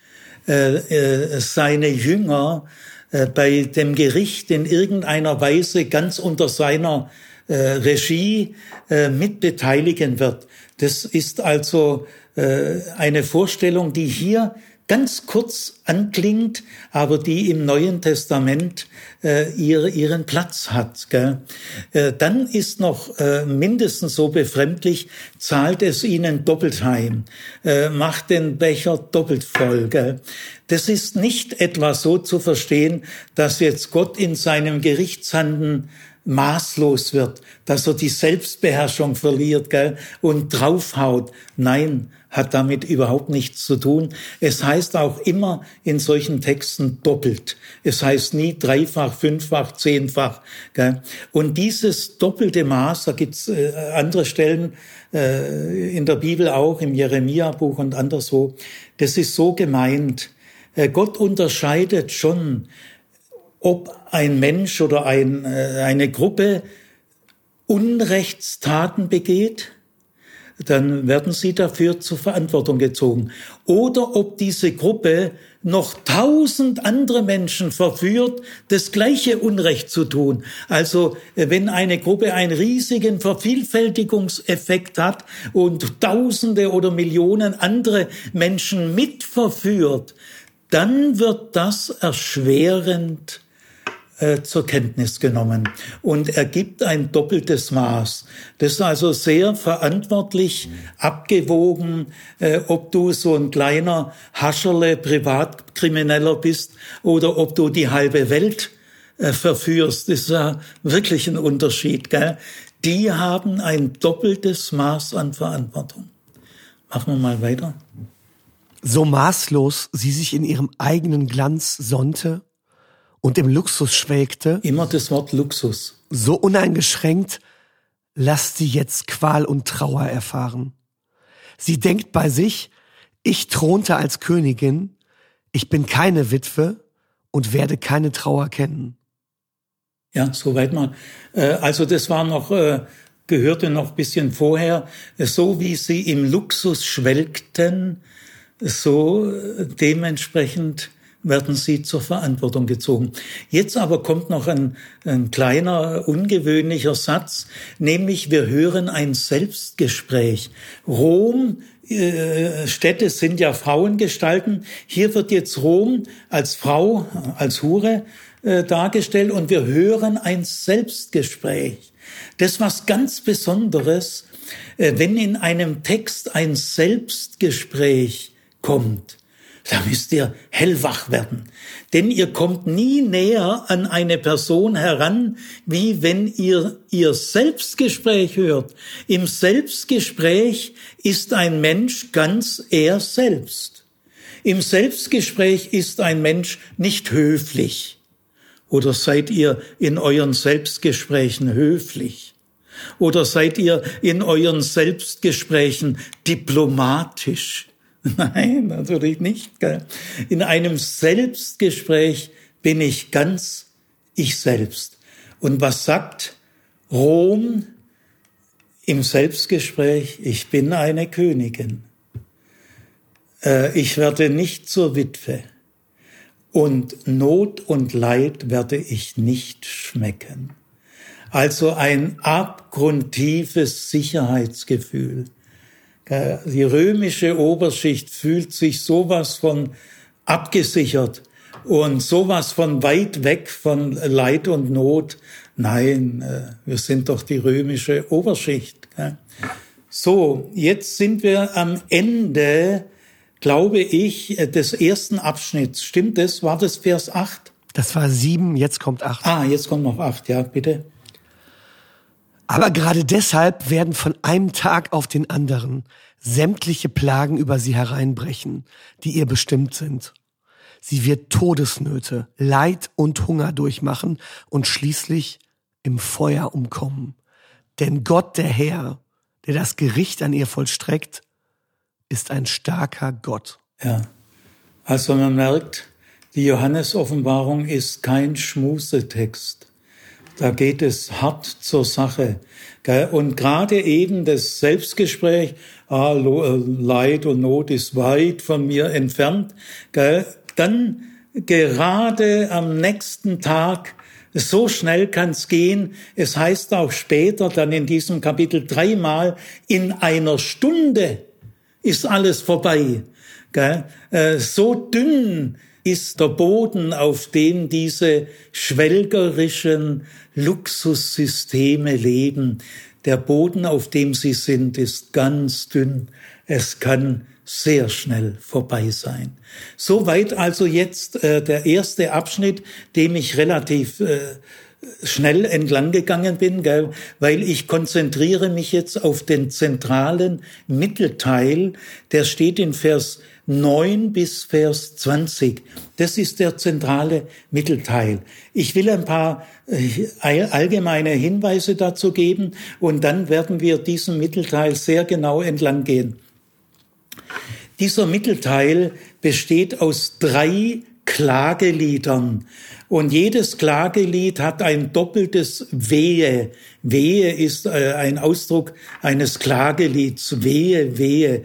äh, äh, seine Jünger äh, bei dem Gericht in irgendeiner Weise ganz unter seiner äh, Regie äh, mitbeteiligen wird. Das ist also äh, eine Vorstellung, die hier ganz kurz anklingt, aber die im Neuen Testament äh, ihre, ihren Platz hat. Gell? Äh, dann ist noch äh, mindestens so befremdlich, zahlt es ihnen doppelt heim, äh, macht den Becher doppelt voll. Gell? Das ist nicht etwa so zu verstehen, dass jetzt Gott in seinem Gerichtshandeln maßlos wird, dass er die Selbstbeherrschung verliert gell, und draufhaut. Nein, hat damit überhaupt nichts zu tun. Es heißt auch immer in solchen Texten doppelt. Es heißt nie dreifach, fünffach, zehnfach. Gell. Und dieses doppelte Maß, da gibt's äh, andere Stellen äh, in der Bibel auch, im Jeremia-Buch und anderswo, das ist so gemeint. Äh, Gott unterscheidet schon ob ein Mensch oder ein, äh, eine Gruppe Unrechtstaten begeht, dann werden sie dafür zur Verantwortung gezogen. Oder ob diese Gruppe noch tausend andere Menschen verführt, das gleiche Unrecht zu tun. Also äh, wenn eine Gruppe einen riesigen Vervielfältigungseffekt hat und tausende oder Millionen andere Menschen mitverführt, dann wird das erschwerend äh, zur Kenntnis genommen und er gibt ein doppeltes Maß. Das ist also sehr verantwortlich abgewogen, äh, ob du so ein kleiner Hascherle Privatkrimineller bist oder ob du die halbe Welt äh, verführst. Das ist ja wirklich ein Unterschied. Gell? Die haben ein doppeltes Maß an Verantwortung. Machen wir mal weiter. So maßlos sie sich in ihrem eigenen Glanz sonnte und im Luxus schwelgte. Immer das Wort Luxus. So uneingeschränkt, lasst sie jetzt Qual und Trauer erfahren. Sie denkt bei sich, ich thronte als Königin, ich bin keine Witwe und werde keine Trauer kennen. Ja, soweit mal. Äh, also das war noch, äh, gehörte noch bisschen vorher, so wie sie im Luxus schwelgten, so äh, dementsprechend werden sie zur Verantwortung gezogen. Jetzt aber kommt noch ein, ein kleiner, ungewöhnlicher Satz, nämlich wir hören ein Selbstgespräch. Rom äh, Städte sind ja Frauengestalten. Hier wird jetzt Rom als Frau, als Hure äh, dargestellt und wir hören ein Selbstgespräch. Das was ganz Besonderes, äh, wenn in einem Text ein Selbstgespräch kommt. Da müsst ihr hellwach werden. Denn ihr kommt nie näher an eine Person heran, wie wenn ihr ihr Selbstgespräch hört. Im Selbstgespräch ist ein Mensch ganz er selbst. Im Selbstgespräch ist ein Mensch nicht höflich. Oder seid ihr in euren Selbstgesprächen höflich? Oder seid ihr in euren Selbstgesprächen diplomatisch? Nein, natürlich nicht. Gell? In einem Selbstgespräch bin ich ganz ich selbst. Und was sagt Rom im Selbstgespräch? Ich bin eine Königin. Äh, ich werde nicht zur Witwe. Und Not und Leid werde ich nicht schmecken. Also ein abgrundtiefes Sicherheitsgefühl die römische Oberschicht fühlt sich sowas von abgesichert und sowas von weit weg von Leid und Not. Nein, äh, wir sind doch die römische Oberschicht. So, jetzt sind wir am Ende, glaube ich, des ersten Abschnitts. Stimmt das? War das Vers 8? Das war sieben, jetzt kommt acht. Ah, jetzt kommt noch acht, ja, bitte. Aber gerade deshalb werden von einem Tag auf den anderen sämtliche Plagen über sie hereinbrechen, die ihr bestimmt sind. Sie wird Todesnöte, Leid und Hunger durchmachen und schließlich im Feuer umkommen. Denn Gott, der Herr, der das Gericht an ihr vollstreckt, ist ein starker Gott. Ja, also man merkt, die Johannes-Offenbarung ist kein Schmusetext. Da geht es hart zur Sache. Und gerade eben das Selbstgespräch, ah, äh, Leid und Not ist weit von mir entfernt, dann gerade am nächsten Tag, so schnell kann's gehen. Es heißt auch später dann in diesem Kapitel dreimal, in einer Stunde ist alles vorbei. Äh, so dünn ist der Boden, auf dem diese schwelgerischen Luxussysteme leben. Der Boden, auf dem sie sind, ist ganz dünn. Es kann sehr schnell vorbei sein. Soweit also jetzt äh, der erste Abschnitt, dem ich relativ äh, schnell entlang gegangen bin, gell, weil ich konzentriere mich jetzt auf den zentralen Mittelteil, der steht in Vers 9 bis Vers 20. Das ist der zentrale Mittelteil. Ich will ein paar äh, allgemeine Hinweise dazu geben und dann werden wir diesen Mittelteil sehr genau entlang gehen. Dieser Mittelteil besteht aus drei Klageliedern. Und jedes Klagelied hat ein doppeltes Wehe. Wehe ist äh, ein Ausdruck eines Klagelieds. Wehe, Wehe.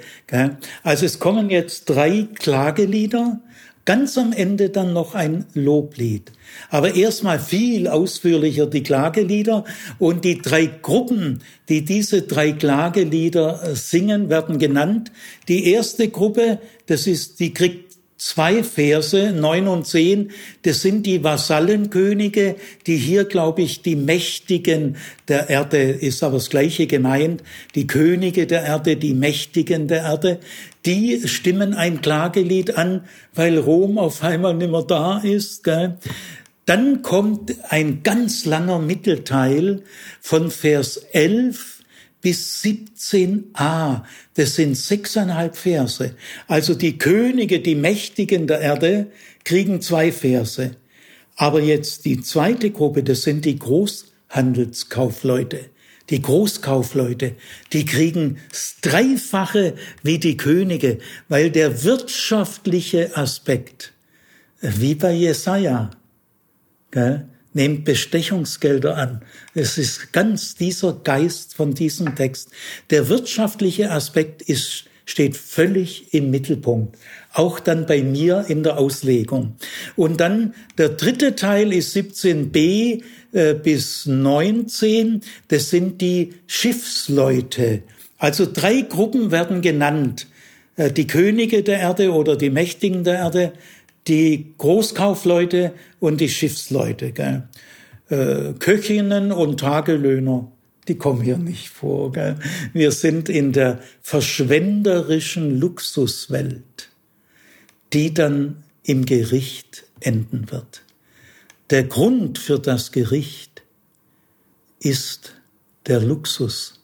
Also es kommen jetzt drei Klagelieder, ganz am Ende dann noch ein Loblied. Aber erstmal viel ausführlicher die Klagelieder und die drei Gruppen, die diese drei Klagelieder singen, werden genannt. Die erste Gruppe, das ist, die kriegt zwei Verse, neun und zehn, das sind die Vasallenkönige, die hier, glaube ich, die Mächtigen der Erde, ist aber das Gleiche gemeint, die Könige der Erde, die Mächtigen der Erde, die stimmen ein Klagelied an, weil Rom auf einmal nimmer da ist. Gell? Dann kommt ein ganz langer Mittelteil von Vers 11 bis 17a. Das sind sechseinhalb Verse. Also die Könige, die Mächtigen der Erde, kriegen zwei Verse. Aber jetzt die zweite Gruppe, das sind die Großhandelskaufleute. Die Großkaufleute, die kriegen das Dreifache wie die Könige, weil der wirtschaftliche Aspekt, wie bei Jesaja, gell, nehmt Bestechungsgelder an. Es ist ganz dieser Geist von diesem Text. Der wirtschaftliche Aspekt ist, steht völlig im Mittelpunkt. Auch dann bei mir in der Auslegung. Und dann der dritte Teil ist 17b äh, bis 19. Das sind die Schiffsleute. Also drei Gruppen werden genannt. Äh, die Könige der Erde oder die Mächtigen der Erde, die Großkaufleute und die Schiffsleute. Gell? Äh, Köchinnen und Tagelöhner, die kommen hier nicht vor. Gell? Wir sind in der verschwenderischen Luxuswelt, die dann im Gericht enden wird. Der Grund für das Gericht ist der Luxus.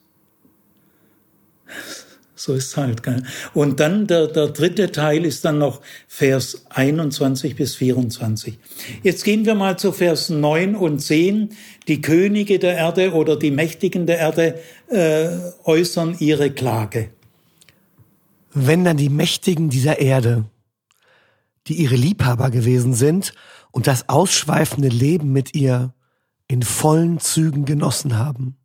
So ist halt. Gell? Und dann der, der dritte Teil ist dann noch Vers 21 bis 24. Jetzt gehen wir mal zu Vers 9 und 10. Die Könige der Erde oder die Mächtigen der Erde äh, äußern ihre Klage. Wenn dann die Mächtigen dieser Erde, die ihre Liebhaber gewesen sind und das ausschweifende Leben mit ihr in vollen Zügen genossen haben,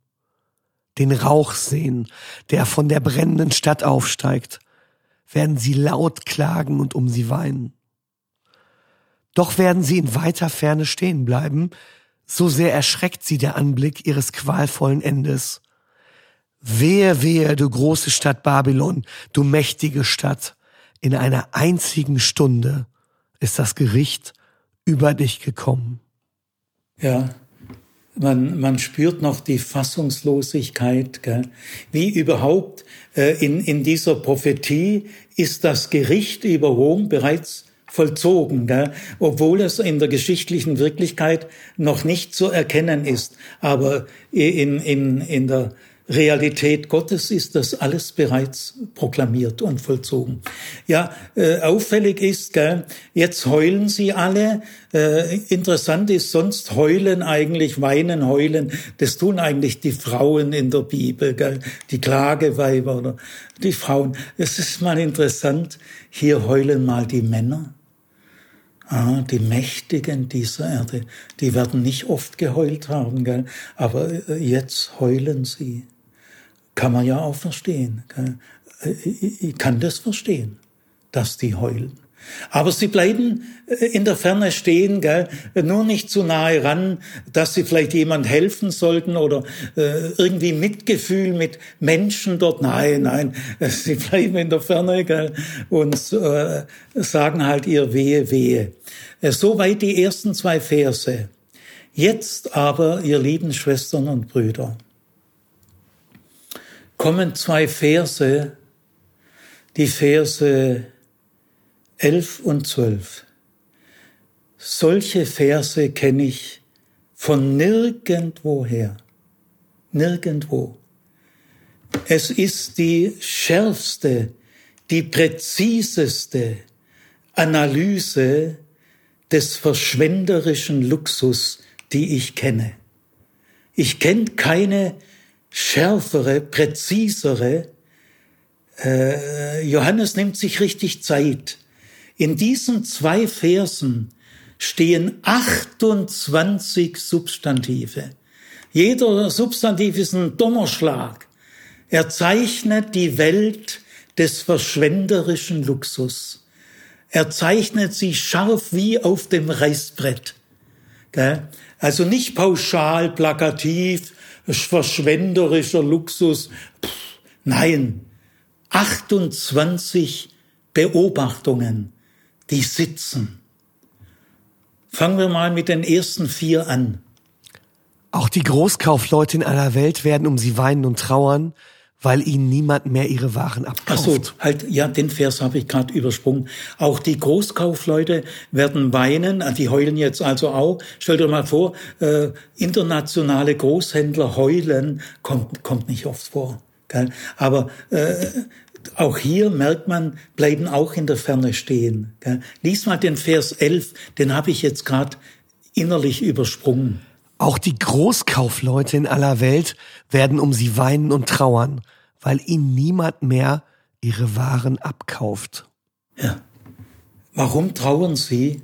den Rauch sehen, der von der brennenden Stadt aufsteigt, werden sie laut klagen und um sie weinen. Doch werden sie in weiter Ferne stehen bleiben, so sehr erschreckt sie der Anblick ihres qualvollen Endes. Wehe, wehe, du große Stadt Babylon, du mächtige Stadt, in einer einzigen Stunde ist das Gericht über dich gekommen. Ja, man, man spürt noch die Fassungslosigkeit. Gell? Wie überhaupt äh, in, in dieser Prophetie ist das Gericht über Rom bereits vollzogen, gell? obwohl es in der geschichtlichen Wirklichkeit noch nicht zu erkennen ist. Aber in, in, in der Realität Gottes ist das alles bereits proklamiert und vollzogen. Ja, äh, auffällig ist, gell, jetzt heulen sie alle. Äh, interessant ist, sonst heulen eigentlich, weinen, heulen, das tun eigentlich die Frauen in der Bibel, gell, die Klageweiber oder die Frauen. Es ist mal interessant, hier heulen mal die Männer. Ah, die Mächtigen dieser Erde, die werden nicht oft geheult haben, gell? aber äh, jetzt heulen sie kann man ja auch verstehen. Ich kann das verstehen, dass die heulen. Aber sie bleiben äh, in der Ferne stehen, gell? nur nicht zu nahe ran, dass sie vielleicht jemand helfen sollten oder äh, irgendwie Mitgefühl mit Menschen dort. Nein, nein, sie bleiben in der Ferne gell? und äh, sagen halt ihr Wehe, Wehe. Äh, soweit die ersten zwei Verse. Jetzt aber, ihr lieben Schwestern und Brüder, kommen zwei Verse, die Verse 11 und 12. Solche Verse kenne ich von nirgendwoher. Nirgendwo. Es ist die schärfste, die präziseste Analyse des verschwenderischen Luxus, die ich kenne. Ich kenne keine schärfere, präzisere. Äh, Johannes nimmt sich richtig Zeit. In diesen zwei Versen stehen 28 Substantive. Jeder Substantiv ist ein Donnerschlag. Er zeichnet die Welt des verschwenderischen Luxus. Er zeichnet sie scharf wie auf dem Reißbrett. Also nicht pauschal, plakativ, verschwenderischer Luxus. nein, 28 Beobachtungen, die sitzen. Fangen wir mal mit den ersten vier an. Auch die Großkaufleute in aller Welt werden um sie weinen und trauern, weil ihnen niemand mehr ihre Waren abkauft. Ach so, halt, ja, den Vers habe ich gerade übersprungen. Auch die Großkaufleute werden weinen, die heulen jetzt also auch. Stell dir mal vor, äh, internationale Großhändler heulen, kommt, kommt nicht oft vor. Gell? Aber äh, auch hier merkt man, bleiben auch in der Ferne stehen. Gell? Lies mal den Vers 11, den habe ich jetzt gerade innerlich übersprungen. Auch die Großkaufleute in aller Welt werden um sie weinen und trauern, weil ihnen niemand mehr ihre Waren abkauft. Ja. Warum trauern sie?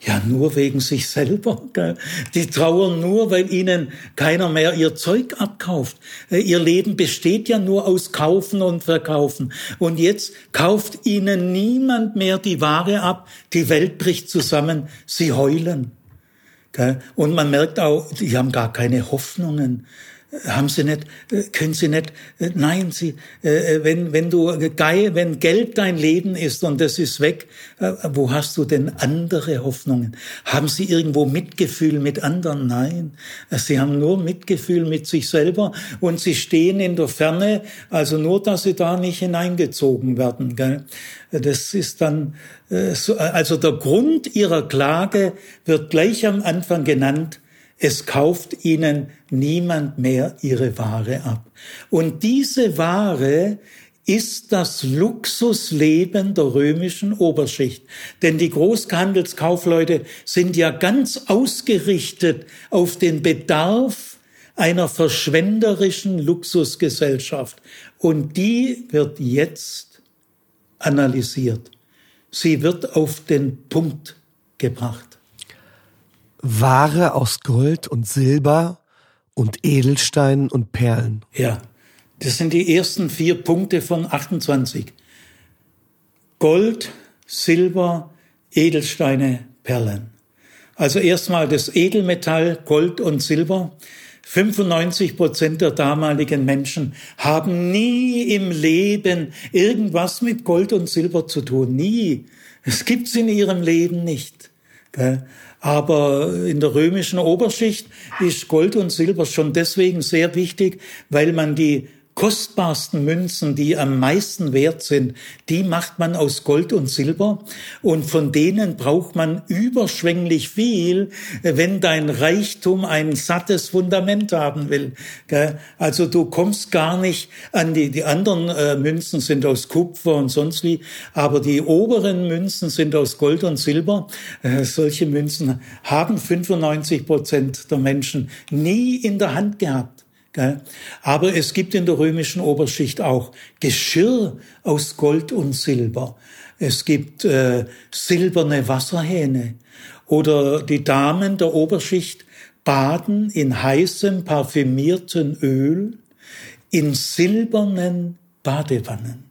Ja, nur wegen sich selber. Gell? Die trauern nur, weil ihnen keiner mehr ihr Zeug abkauft. Äh, ihr Leben besteht ja nur aus Kaufen und Verkaufen. Und jetzt kauft ihnen niemand mehr die Ware ab. Die Welt bricht zusammen. Sie heulen. Und man merkt auch, die haben gar keine Hoffnungen haben sie nicht, äh, können sie nicht, äh, nein, sie, äh, wenn, wenn du, wenn Geld dein Leben ist und das ist weg, wo hast du denn andere Hoffnungen? Haben sie irgendwo Mitgefühl mit anderen? Nein. Sie haben nur Mitgefühl mit sich selber und sie stehen in der Ferne, also nur, dass sie da nicht hineingezogen werden, gell? Das ist dann, also der Grund ihrer Klage wird gleich am Anfang genannt, es kauft ihnen niemand mehr ihre Ware ab. Und diese Ware ist das Luxusleben der römischen Oberschicht. Denn die Großhandelskaufleute sind ja ganz ausgerichtet auf den Bedarf einer verschwenderischen Luxusgesellschaft. Und die wird jetzt analysiert. Sie wird auf den Punkt gebracht. Ware aus Gold und Silber und Edelsteinen und Perlen. Ja, das sind die ersten vier Punkte von 28. Gold, Silber, Edelsteine, Perlen. Also erstmal das Edelmetall, Gold und Silber. 95 Prozent der damaligen Menschen haben nie im Leben irgendwas mit Gold und Silber zu tun. Nie. Es gibt's in ihrem Leben nicht. Aber in der römischen Oberschicht ist Gold und Silber schon deswegen sehr wichtig, weil man die kostbarsten Münzen, die am meisten wert sind, die macht man aus Gold und Silber und von denen braucht man überschwänglich viel, wenn dein Reichtum ein sattes Fundament haben will. Also du kommst gar nicht an die, die anderen äh, Münzen sind aus Kupfer und sonst wie, aber die oberen Münzen sind aus Gold und Silber. Äh, solche Münzen haben 95 Prozent der Menschen nie in der Hand gehabt. Aber es gibt in der römischen Oberschicht auch Geschirr aus Gold und Silber. Es gibt äh, silberne Wasserhähne. Oder die Damen der Oberschicht baden in heißem parfümierten Öl in silbernen Badewannen.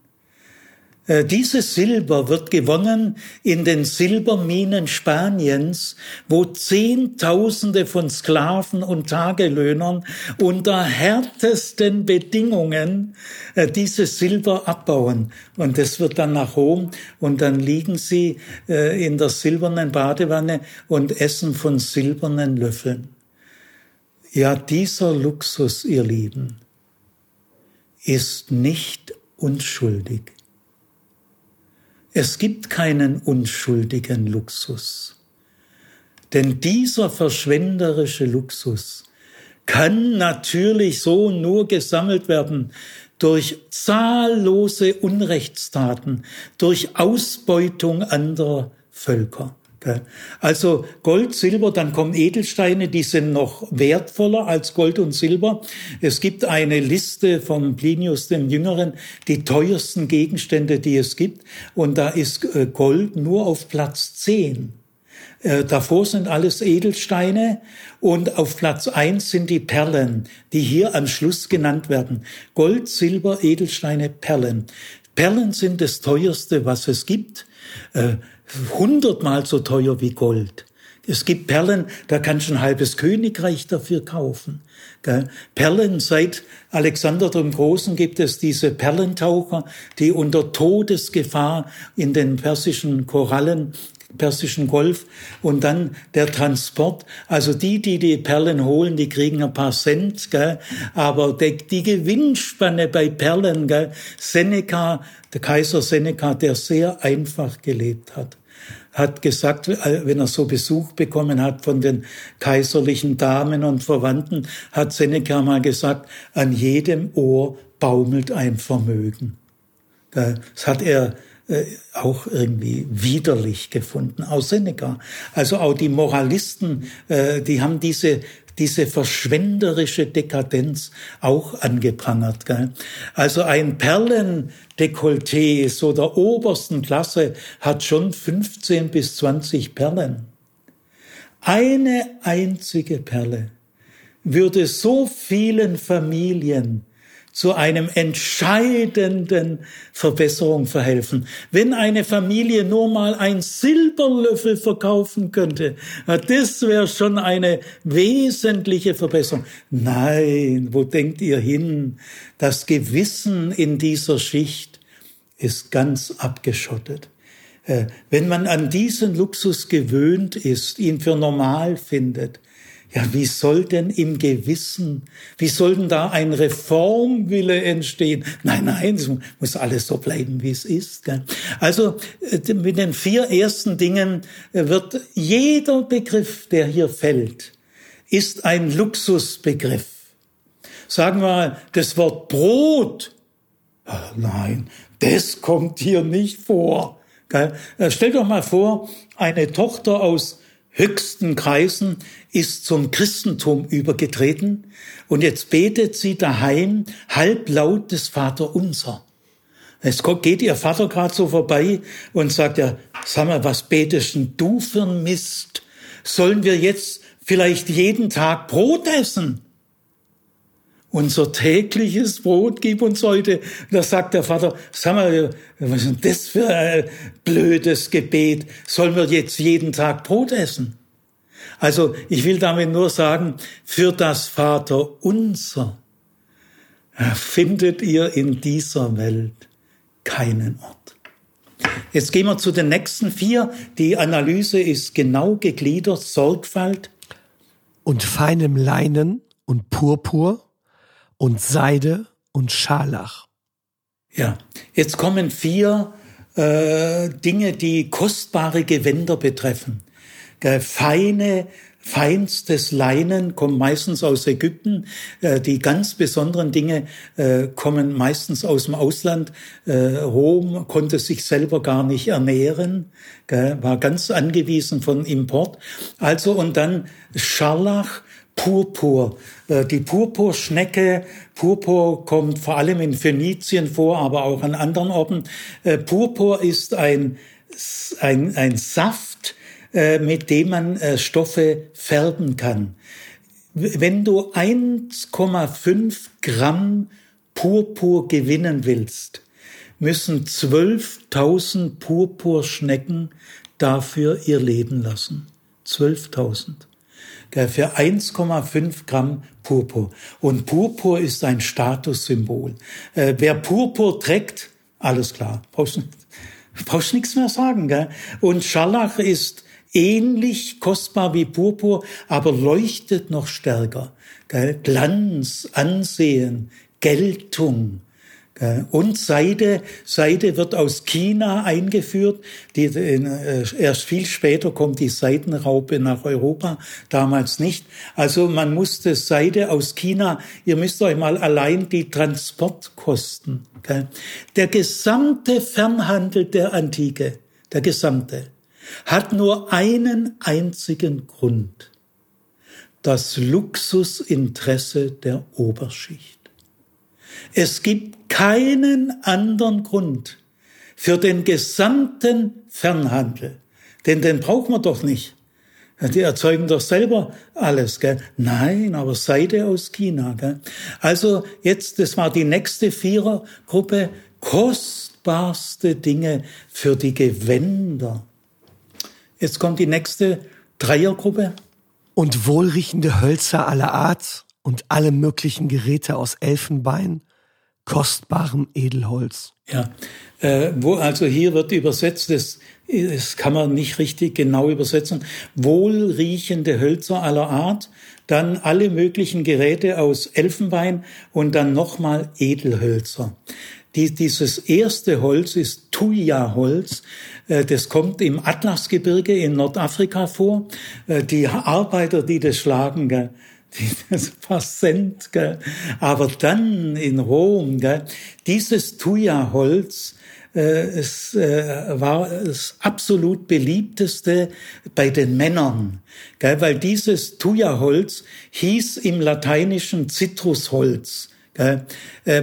Äh, dieses Silber wird gewonnen in den Silberminen Spaniens, wo Zehntausende von Sklaven und Tagelöhnern unter härtesten Bedingungen äh, dieses Silber abbauen. Und das wird dann nach Rom und dann liegen sie äh, in der silbernen Badewanne und essen von silbernen Löffeln. Ja, dieser Luxus, ihr Lieben, ist nicht unschuldig. Es gibt keinen unschuldigen Luxus. Denn dieser verschwenderische Luxus kann natürlich so nur gesammelt werden durch zahllose Unrechtstaten, durch Ausbeutung anderer Völker. Also Gold, Silber, dann kommen Edelsteine, die sind noch wertvoller als Gold und Silber. Es gibt eine Liste von Plinius dem Jüngeren, die teuersten Gegenstände, die es gibt. Und da ist äh, Gold nur auf Platz 10. Äh, davor sind alles Edelsteine und auf Platz eins sind die Perlen, die hier am Schluss genannt werden. Gold, Silber, Edelsteine, Perlen. Perlen sind das teuerste, was es gibt. Hundertmal so teuer wie Gold. Es gibt Perlen, da kannst du ein halbes Königreich dafür kaufen. Perlen, seit Alexander dem Großen gibt es diese Perlentaucher, die unter Todesgefahr in den persischen Korallen Persischen Golf und dann der Transport. Also die, die die Perlen holen, die kriegen ein paar Cent, gell? aber die, die Gewinnspanne bei Perlen, gell? Seneca, der Kaiser Seneca, der sehr einfach gelebt hat, hat gesagt, wenn er so Besuch bekommen hat von den kaiserlichen Damen und Verwandten, hat Seneca mal gesagt, an jedem Ohr baumelt ein Vermögen. Das hat er äh, auch irgendwie widerlich gefunden aus Seneca. Also auch die Moralisten, äh, die haben diese diese verschwenderische Dekadenz auch angeprangert. Gell? Also ein Perlendekolleté so der obersten Klasse hat schon 15 bis 20 Perlen. Eine einzige Perle würde so vielen Familien zu einem entscheidenden Verbesserung verhelfen. Wenn eine Familie nur mal ein Silberlöffel verkaufen könnte, das wäre schon eine wesentliche Verbesserung. Nein, wo denkt ihr hin? Das Gewissen in dieser Schicht ist ganz abgeschottet. Äh, wenn man an diesen Luxus gewöhnt ist, ihn für normal findet, ja, wie soll denn im Gewissen, wie soll denn da ein Reformwille entstehen? Nein, nein, es muss alles so bleiben, wie es ist. Also äh, mit den vier ersten Dingen äh, wird jeder Begriff, der hier fällt, ist ein Luxusbegriff. Sagen wir mal, das Wort Brot, nein, das kommt hier nicht vor. Äh, stell doch mal vor, eine Tochter aus höchsten Kreisen ist zum Christentum übergetreten und jetzt betet sie daheim halblaut des Vater unser. Es geht ihr Vater gerade so vorbei und sagt ja, sag mal, was betest denn du für ein Mist? Sollen wir jetzt vielleicht jeden Tag Brot essen? Unser tägliches Brot gib uns heute. Da sagt der Vater, sag mal, was ist denn das für ein blödes Gebet? Sollen wir jetzt jeden Tag Brot essen? Also ich will damit nur sagen, für das Vater unser findet ihr in dieser Welt keinen Ort. Jetzt gehen wir zu den nächsten vier. Die Analyse ist genau gegliedert, Sorgfalt. Und feinem Leinen und Purpur und Seide und Scharlach. Ja, jetzt kommen vier äh, Dinge, die kostbare Gewänder betreffen feine, feinstes Leinen kommt meistens aus Ägypten. Äh, die ganz besonderen Dinge äh, kommen meistens aus dem Ausland. Äh, Rom konnte sich selber gar nicht ernähren, war ganz angewiesen von Import. Also und dann Scharlach, Purpur. Die Purpurschnecke, Purpur kommt vor allem in Phönizien vor, aber auch an anderen Orten. Purpur ist ein, ein, ein Saft, äh, mit dem man äh, Stoffe färben kann. Wenn du 1,5 Gramm Purpur gewinnen willst, müssen 12.000 Purpurschnecken dafür ihr Leben lassen. 12.000. Für 1,5 Gramm Purpur. Und Purpur ist ein Statussymbol. Äh, wer Purpur trägt, alles klar, brauchst, brauchst nichts mehr sagen. Gell? Und Scharlach ist ähnlich kostbar wie Purpur, aber leuchtet noch stärker. Gell? Glanz, Ansehen, Geltung. Und Seide, Seide wird aus China eingeführt. Die, äh, erst viel später kommt die Seidenraupe nach Europa, damals nicht. Also man musste Seide aus China, ihr müsst euch mal allein die Transportkosten. Der gesamte Fernhandel der Antike, der gesamte, hat nur einen einzigen Grund. Das Luxusinteresse der Oberschicht. Es gibt keinen anderen Grund für den gesamten Fernhandel, denn den braucht man doch nicht. Die erzeugen doch selber alles, gell? Nein, aber Seide aus China, gell? Also jetzt, das war die nächste Vierergruppe, kostbarste Dinge für die Gewänder. Jetzt kommt die nächste Dreiergruppe. Und wohlriechende Hölzer aller Art und alle möglichen Geräte aus Elfenbein, kostbarem Edelholz. Ja, äh, wo also hier wird übersetzt, das, das kann man nicht richtig genau übersetzen, wohlriechende Hölzer aller Art, dann alle möglichen Geräte aus Elfenbein und dann nochmal Edelhölzer. Die, dieses erste Holz ist Thuja-Holz. Äh, das kommt im Atlasgebirge in Nordafrika vor. Äh, die Arbeiter, die das schlagen, das Versend, gell. aber dann in Rom, gell, dieses Thuja-Holz, äh, es äh, war das absolut beliebteste bei den Männern, gell, weil dieses Thuja-Holz hieß im Lateinischen Zitrusholz. Äh,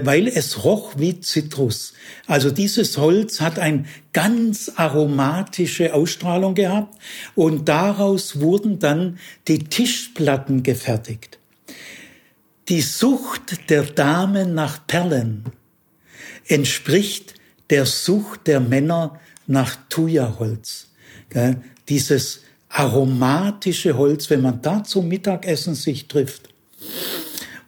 weil es roch wie Zitrus. Also dieses Holz hat eine ganz aromatische Ausstrahlung gehabt und daraus wurden dann die Tischplatten gefertigt. Die Sucht der Damen nach Perlen entspricht der Sucht der Männer nach Thuja-Holz. Dieses aromatische Holz, wenn man da zum Mittagessen sich trifft,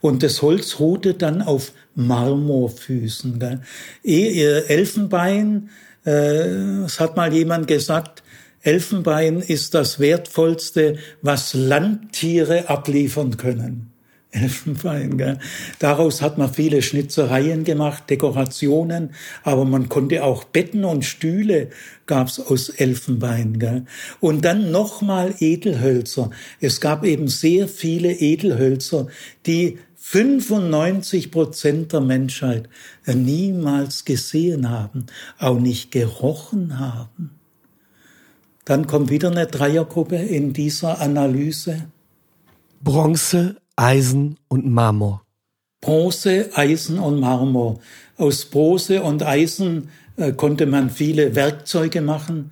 und das Holz ruhte dann auf Marmorfüßen. Gell. E, Elfenbein, äh, es hat mal jemand gesagt, Elfenbein ist das Wertvollste, was Landtiere abliefern können. Elfenbein. Gell? Daraus hat man viele Schnitzereien gemacht, Dekorationen, aber man konnte auch Betten und Stühle gab's aus Elfenbein. Gell? Und dann nochmal Edelhölzer. Es gab eben sehr viele Edelhölzer, die 95 Prozent der Menschheit niemals gesehen haben, auch nicht gerochen haben. Dann kommt wieder eine Dreiergruppe in dieser Analyse. Bronze, Eisen und Marmor. Bronze, Eisen und Marmor. Aus Bronze und Eisen äh, konnte man viele Werkzeuge machen,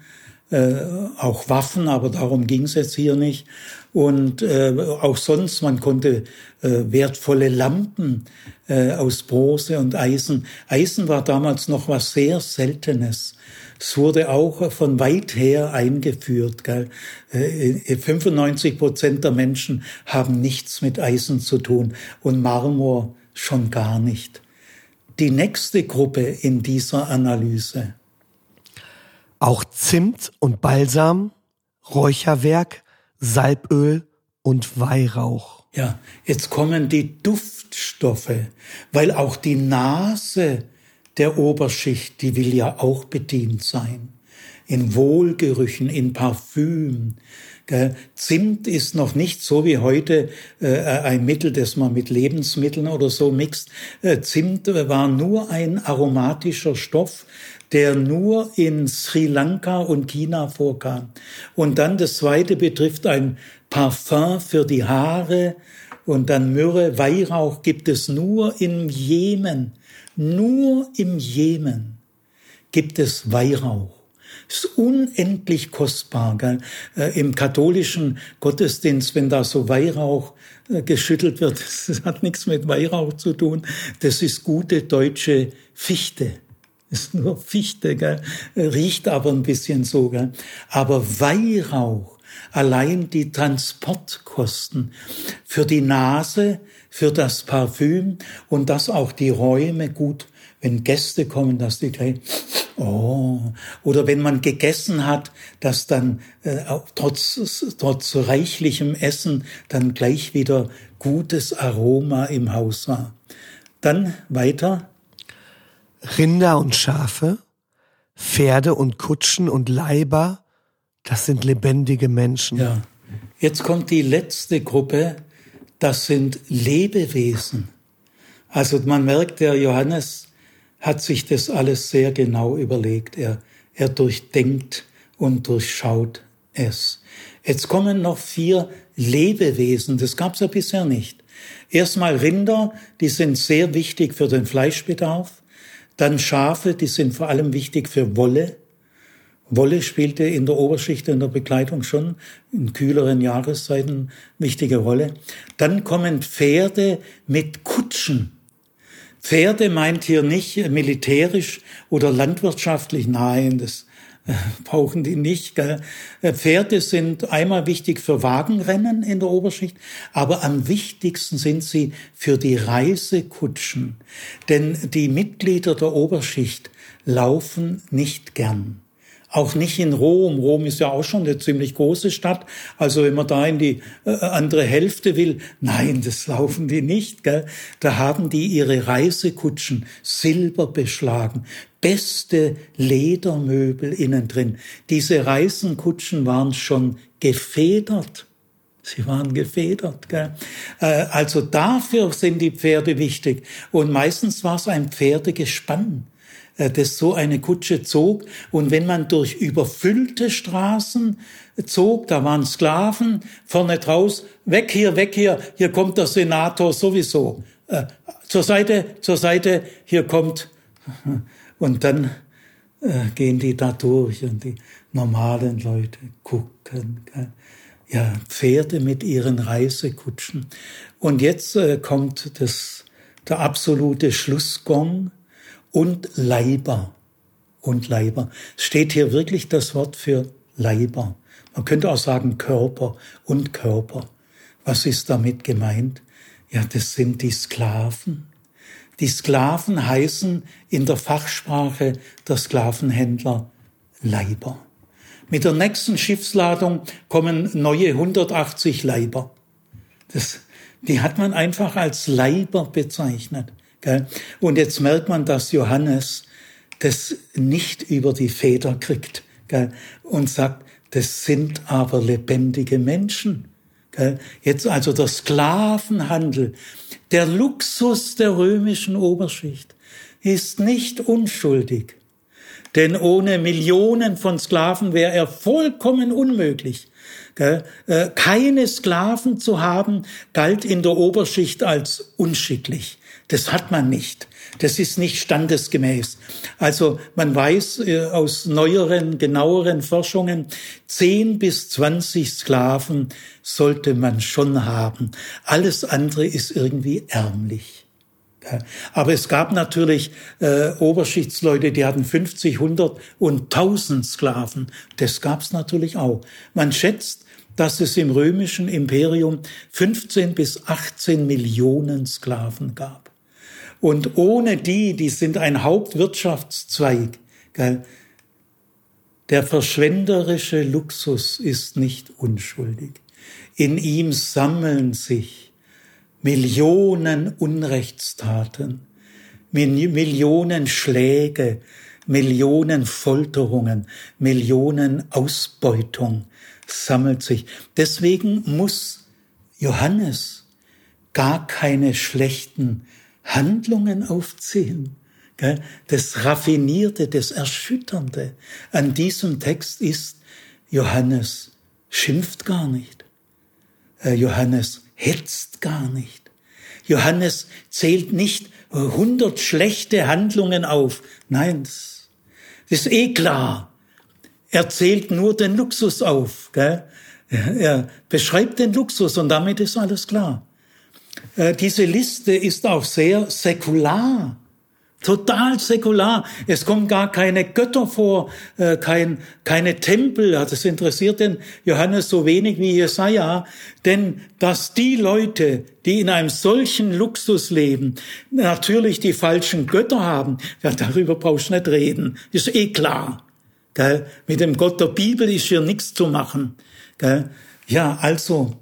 äh, auch Waffen, aber darum ging es jetzt hier nicht und äh, auch sonst, man konnte äh, wertvolle Lampen äh, aus Bronze und Eisen. Eisen war damals noch was sehr Seltenes. Es wurde auch von weit her eingeführt. Gell? Äh, 95 Prozent der Menschen haben nichts mit Eisen zu tun und Marmor schon gar nicht. Die nächste Gruppe in dieser Analyse. Auch Zimt und Balsam, Räucherwerk, Salböl und Weihrauch. Ja, jetzt kommen die Duftstoffe, weil auch die Nase der Oberschicht, die will ja auch bedient sein. In Wohlgerüchen, in Parfüm. Zimt ist noch nicht so wie heute äh, ein Mittel, das man mit Lebensmitteln oder so mixt. Äh, Zimt war nur ein aromatischer Stoff, der nur in Sri Lanka und China vorkam. Und dann das zweite betrifft ein Parfum für die Haare und dann Myrrhe, Weihrauch gibt es nur im Jemen. Nur im Jemen gibt es Weihrauch. Ist unendlich kostbar. Gell? Äh, Im katholischen Gottesdienst, wenn da so Weihrauch äh, geschüttelt wird, das hat nichts mit Weihrauch zu tun. Das ist gute deutsche Fichte ist nur Fichte, gell? riecht aber ein bisschen so. Gell? Aber Weihrauch, allein die Transportkosten für die Nase, für das Parfüm und dass auch die Räume gut, wenn Gäste kommen, dass die gleich, oh, oder wenn man gegessen hat, dass dann äh, trotz, trotz reichlichem Essen dann gleich wieder gutes Aroma im Haus war. Dann weiter. Rinder und Schafe, Pferde und Kutschen und Leiber, das sind lebendige Menschen. Ja. Jetzt kommt die letzte Gruppe, das sind Lebewesen. Also man merkt, der Johannes hat sich das alles sehr genau überlegt. Er, er durchdenkt und durchschaut es. Jetzt kommen noch vier Lebewesen, das gab es ja bisher nicht. Erstmal Rinder, die sind sehr wichtig für den Fleischbedarf. Dann Schafe, die sind vor allem wichtig für Wolle. Wolle spielte in der Oberschicht in der Bekleidung schon in kühleren Jahreszeiten wichtige Rolle. Dann kommen Pferde mit Kutschen. Pferde meint hier nicht militärisch oder landwirtschaftlich, nein, das brauchen die nicht. Gell? Äh, Pferde sind einmal wichtig für Wagenrennen in der Oberschicht, aber am wichtigsten sind sie für die Reisekutschen. Denn die Mitglieder der Oberschicht laufen nicht gern. Auch nicht in Rom. Rom ist ja auch schon eine ziemlich große Stadt. Also wenn man da in die äh, andere Hälfte will, nein, das laufen die nicht. Gell? Da haben die ihre Reisekutschen silber beschlagen, beste Ledermöbel innen drin. Diese Reisenkutschen waren schon gefedert. Sie waren gefedert. Gell? Äh, also dafür sind die Pferde wichtig. Und meistens war es ein Pferdegespann. Äh, das so eine Kutsche zog. Und wenn man durch überfüllte Straßen zog, da waren Sklaven, vorne draus, weg hier, weg hier, hier kommt der Senator sowieso. Äh, zur Seite, zur Seite, hier kommt. Und dann äh, gehen die da durch und die normalen Leute gucken. Ja, Pferde mit ihren Reisekutschen. Und jetzt kommt das, der absolute Schlussgong und Leiber. Und Leiber. Steht hier wirklich das Wort für Leiber. Man könnte auch sagen Körper und Körper. Was ist damit gemeint? Ja, das sind die Sklaven. Die Sklaven heißen in der Fachsprache der Sklavenhändler Leiber. Mit der nächsten Schiffsladung kommen neue 180 Leiber. Das, die hat man einfach als Leiber bezeichnet. Und jetzt merkt man, dass Johannes das nicht über die Feder kriegt und sagt, das sind aber lebendige Menschen. Jetzt also der Sklavenhandel, der Luxus der römischen Oberschicht ist nicht unschuldig. Denn ohne Millionen von Sklaven wäre er vollkommen unmöglich. Äh, keine Sklaven zu haben, galt in der Oberschicht als unschicklich. Das hat man nicht. Das ist nicht standesgemäß. Also man weiß äh, aus neueren, genaueren Forschungen, 10 bis 20 Sklaven sollte man schon haben. Alles andere ist irgendwie ärmlich. Aber es gab natürlich äh, Oberschichtsleute, die hatten 50, 100 und 1000 Sklaven. Das gab es natürlich auch. Man schätzt, dass es im römischen Imperium 15 bis 18 Millionen Sklaven gab. Und ohne die, die sind ein Hauptwirtschaftszweig. Gell? Der verschwenderische Luxus ist nicht unschuldig. In ihm sammeln sich Millionen Unrechtstaten, Millionen Schläge, Millionen Folterungen, Millionen Ausbeutung sammelt sich. Deswegen muss Johannes gar keine schlechten Handlungen aufzählen. Das Raffinierte, das Erschütternde an diesem Text ist, Johannes schimpft gar nicht. Äh, Johannes hetzt gar nicht. Johannes zählt nicht hundert schlechte Handlungen auf. Nein, das ist eh klar. Er zählt nur den Luxus auf. Er beschreibt den Luxus und damit ist alles klar. Äh, diese Liste ist auch sehr säkular. Total säkular. Es kommen gar keine Götter vor, äh, kein, keine Tempel. Das interessiert den Johannes so wenig wie Jesaja. Denn dass die Leute, die in einem solchen Luxus leben, natürlich die falschen Götter haben, ja, darüber brauchst du nicht reden. Ist eh klar. Gell? Mit dem Gott der Bibel ist hier nichts zu machen. Gell? Ja, also,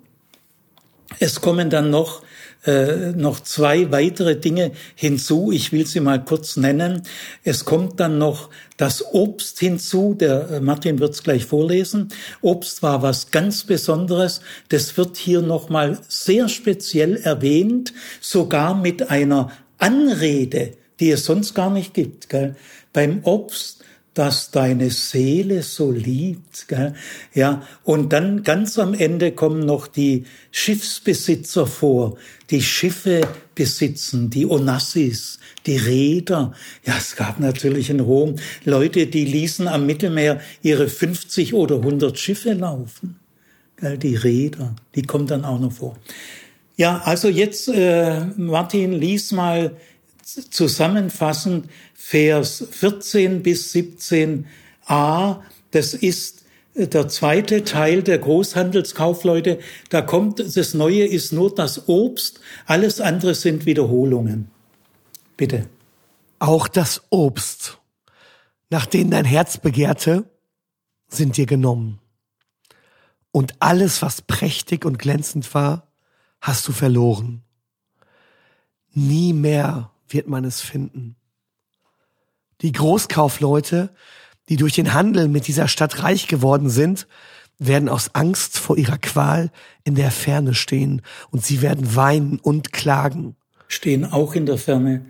es kommen dann noch äh, noch zwei weitere Dinge hinzu. Ich will sie mal kurz nennen. Es kommt dann noch das Obst hinzu. Der äh, Martin wird es gleich vorlesen. Obst war was ganz Besonderes. Das wird hier noch mal sehr speziell erwähnt, sogar mit einer Anrede, die es sonst gar nicht gibt. Gell? Beim Obst das deine Seele so liebt. Gell? Ja, und dann ganz am Ende kommen noch die Schiffsbesitzer vor, die Schiffe besitzen, die Onassis, die Räder. Ja, es gab natürlich in Rom Leute, die ließen am Mittelmeer ihre 50 oder 100 Schiffe laufen. Gell? Die Räder, die kommen dann auch noch vor. Ja, also jetzt, äh, Martin, lies mal zusammenfassend Vers 14 bis 17a. Das ist der zweite Teil der Großhandelskaufleute. Da kommt, das Neue ist nur das Obst. Alles andere sind Wiederholungen. Bitte. Auch das Obst, nach dem dein Herz begehrte, sind dir genommen. Und alles, was prächtig und glänzend war, hast du verloren. Nie mehr wird man es finden. Die Großkaufleute, die durch den Handel mit dieser Stadt reich geworden sind, werden aus Angst vor ihrer Qual in der Ferne stehen und sie werden weinen und klagen. Stehen auch in der Ferne.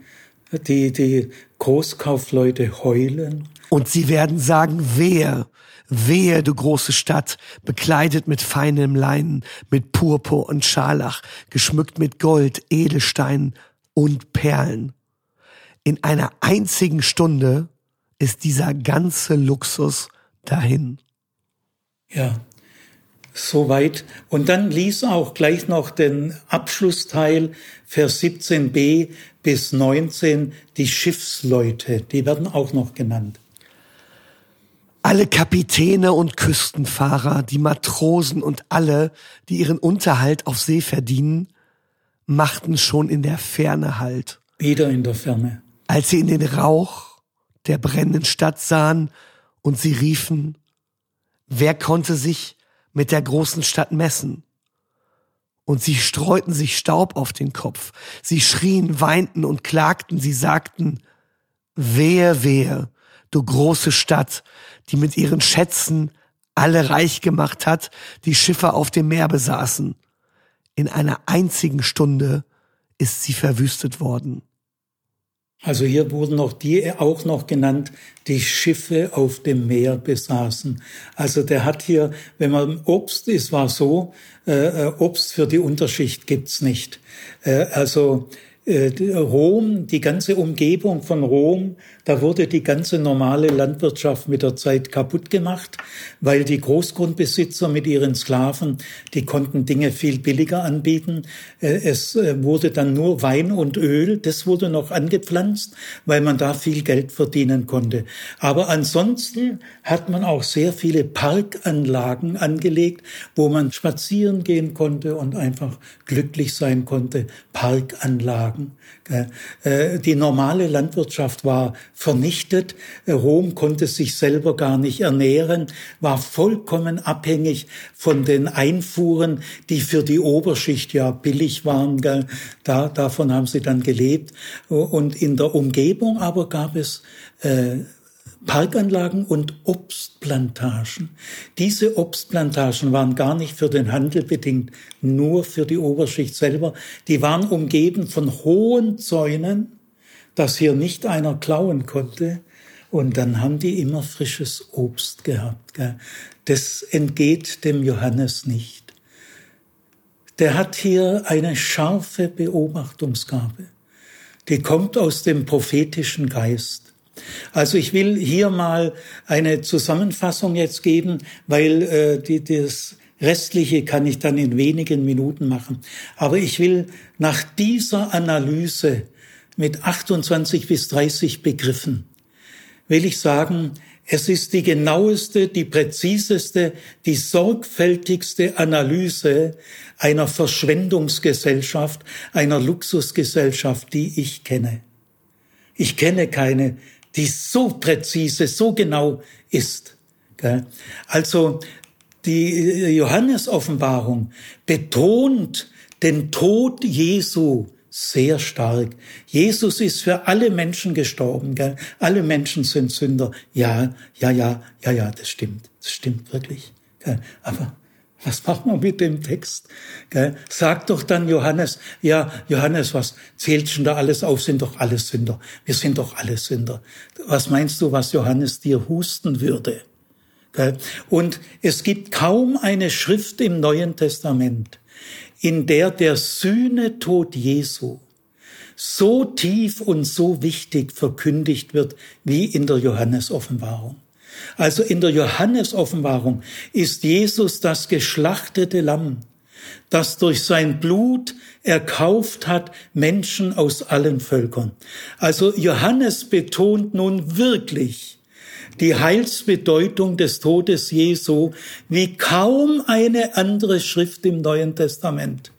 Die, die Großkaufleute heulen. Und sie werden sagen, wehe, wehe, du große Stadt, bekleidet mit feinem Leinen, mit Purpur und Scharlach, geschmückt mit Gold, Edelsteinen und Perlen. In einer einzigen Stunde ist dieser ganze Luxus dahin. Ja, soweit. Und dann lies auch gleich noch den Abschlussteil, Vers 17b bis 19, die Schiffsleute, die werden auch noch genannt. Alle Kapitäne und Küstenfahrer, die Matrosen und alle, die ihren Unterhalt auf See verdienen, machten schon in der Ferne Halt. Wieder in der Ferne als sie in den Rauch der brennenden Stadt sahen und sie riefen, wer konnte sich mit der großen Stadt messen? Und sie streuten sich Staub auf den Kopf, sie schrien, weinten und klagten, sie sagten, wehe, wehe, du große Stadt, die mit ihren Schätzen alle reich gemacht hat, die Schiffe auf dem Meer besaßen. In einer einzigen Stunde ist sie verwüstet worden. Also hier wurden noch die auch noch genannt, die Schiffe auf dem Meer besaßen. Also der hat hier, wenn man Obst ist, war so, äh, äh Obst für die Unterschicht gibt's nicht. Äh, also Rom, die ganze Umgebung von Rom, da wurde die ganze normale Landwirtschaft mit der Zeit kaputt gemacht, weil die Großgrundbesitzer mit ihren Sklaven, die konnten Dinge viel billiger anbieten. Äh, es äh, wurde dann nur Wein und Öl, das wurde noch angepflanzt, weil man da viel Geld verdienen konnte. Aber ansonsten hat man auch sehr viele Parkanlagen angelegt, wo man spazieren gehen konnte und einfach glücklich sein konnte. Parkanlagen. Anlagen. Äh, die normale Landwirtschaft war vernichtet. Äh, Rom konnte sich selber gar nicht ernähren, war vollkommen abhängig von den Einfuhren, die für die Oberschicht ja billig waren. Da, davon haben sie dann gelebt. Und in der Umgebung aber gab es äh, Parkanlagen und Obstplantagen. Diese Obstplantagen waren gar nicht für den Handel bedingt, nur für die Oberschicht selber. Die waren umgeben von hohen Zäunen, dass hier nicht einer klauen konnte. Und dann haben die immer frisches Obst gehabt. Das entgeht dem Johannes nicht. Der hat hier eine scharfe Beobachtungsgabe. Die kommt aus dem prophetischen Geist. Also ich will hier mal eine Zusammenfassung jetzt geben, weil äh, die, das Restliche kann ich dann in wenigen Minuten machen. Aber ich will nach dieser Analyse mit 28 bis 30 Begriffen, will ich sagen, es ist die genaueste, die präziseste, die sorgfältigste Analyse einer Verschwendungsgesellschaft, einer Luxusgesellschaft, die ich kenne. Ich kenne keine die so präzise, so genau ist. Also die Johannes-Offenbarung betont den Tod Jesu sehr stark. Jesus ist für alle Menschen gestorben, gell? Alle Menschen sind Sünder. Ja, ja, ja, ja, ja, das stimmt. Das stimmt wirklich. Gell? Aber was macht man mit dem Text? Gell? Sag doch dann Johannes, ja, Johannes, was zählt schon da alles auf? Sind doch alle Sünder. Wir sind doch alle Sünder. Was meinst du, was Johannes dir husten würde? Und es gibt kaum eine Schrift im Neuen Testament, in der der Sühnetod Jesu so tief und so wichtig verkündigt wird wie in der Johannesoffenbarung. Also in der Johannesoffenbarung ist Jesus das geschlachtete Lamm, das durch sein Blut erkauft hat Menschen aus allen Völkern. Also Johannes betont nun wirklich, die Heilsbedeutung des Todes Jesu wie kaum eine andere Schrift im Neuen Testament.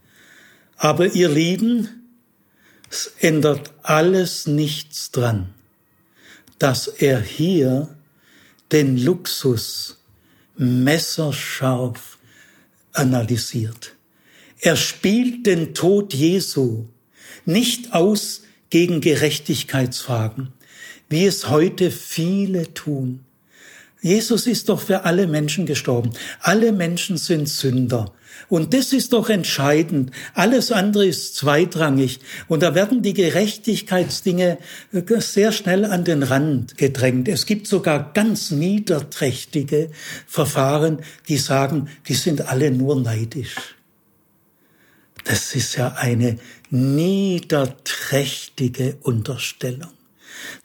Aber ihr Lieben, es ändert alles nichts dran, dass er hier den Luxus messerscharf analysiert. Er spielt den Tod Jesu nicht aus gegen Gerechtigkeitsfragen wie es heute viele tun. Jesus ist doch für alle Menschen gestorben. Alle Menschen sind Sünder. Und das ist doch entscheidend. Alles andere ist zweitrangig. Und da werden die Gerechtigkeitsdinge sehr schnell an den Rand gedrängt. Es gibt sogar ganz niederträchtige Verfahren, die sagen, die sind alle nur neidisch. Das ist ja eine niederträchtige Unterstellung